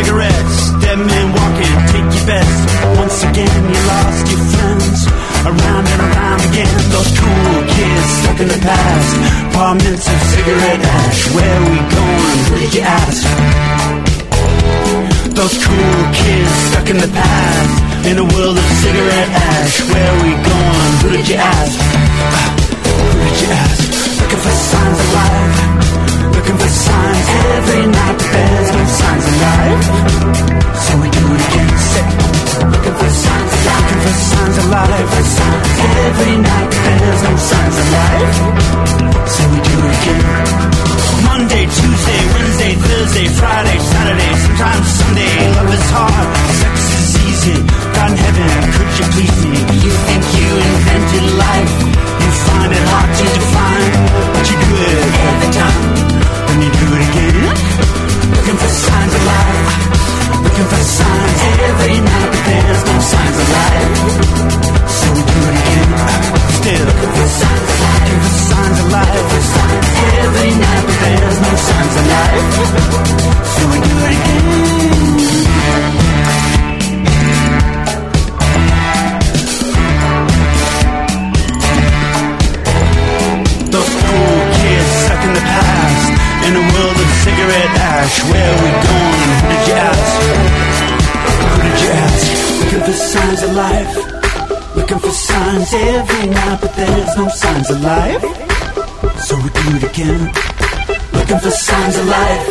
Cigarettes. Dead men walking, take your bets. Once again, you lost your friends. Around and around again, those cool kids stuck in the past. Parliaments of cigarette ash. Where we going? Did you ask? Those cool kids stuck in the past. In a world of cigarette ash. Where we going? Who did you ask? Who did you ask? Looking for signs of life. Looking for signs every night, but there's no signs of life. So we do it again. Looking for signs of life. Looking for signs of life. Signs Every night, but there's no signs of life. So we do it again. Monday, Tuesday, Wednesday, Thursday, Friday, Saturday, sometimes Sunday. Love is hard, sex is easy. God in heaven, could you please me? You think you invented life? You find it hard to define, but you do it every time. Looking for signs of life. Looking for signs every night, but there's no signs of life. So we do it again. Still looking for signs of life. Looking for signs of life. Every night, but there's no signs of life. So we do it again. Those cool kids stuck in the past In a world of cigarette ash Where we going? Who did you ask? Who did you ask? Looking for signs of life Looking for signs every night But there's no signs of life So we do it again Looking for signs of life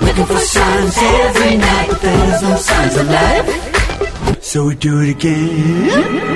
Looking for signs every night But there's no signs of life So we do it again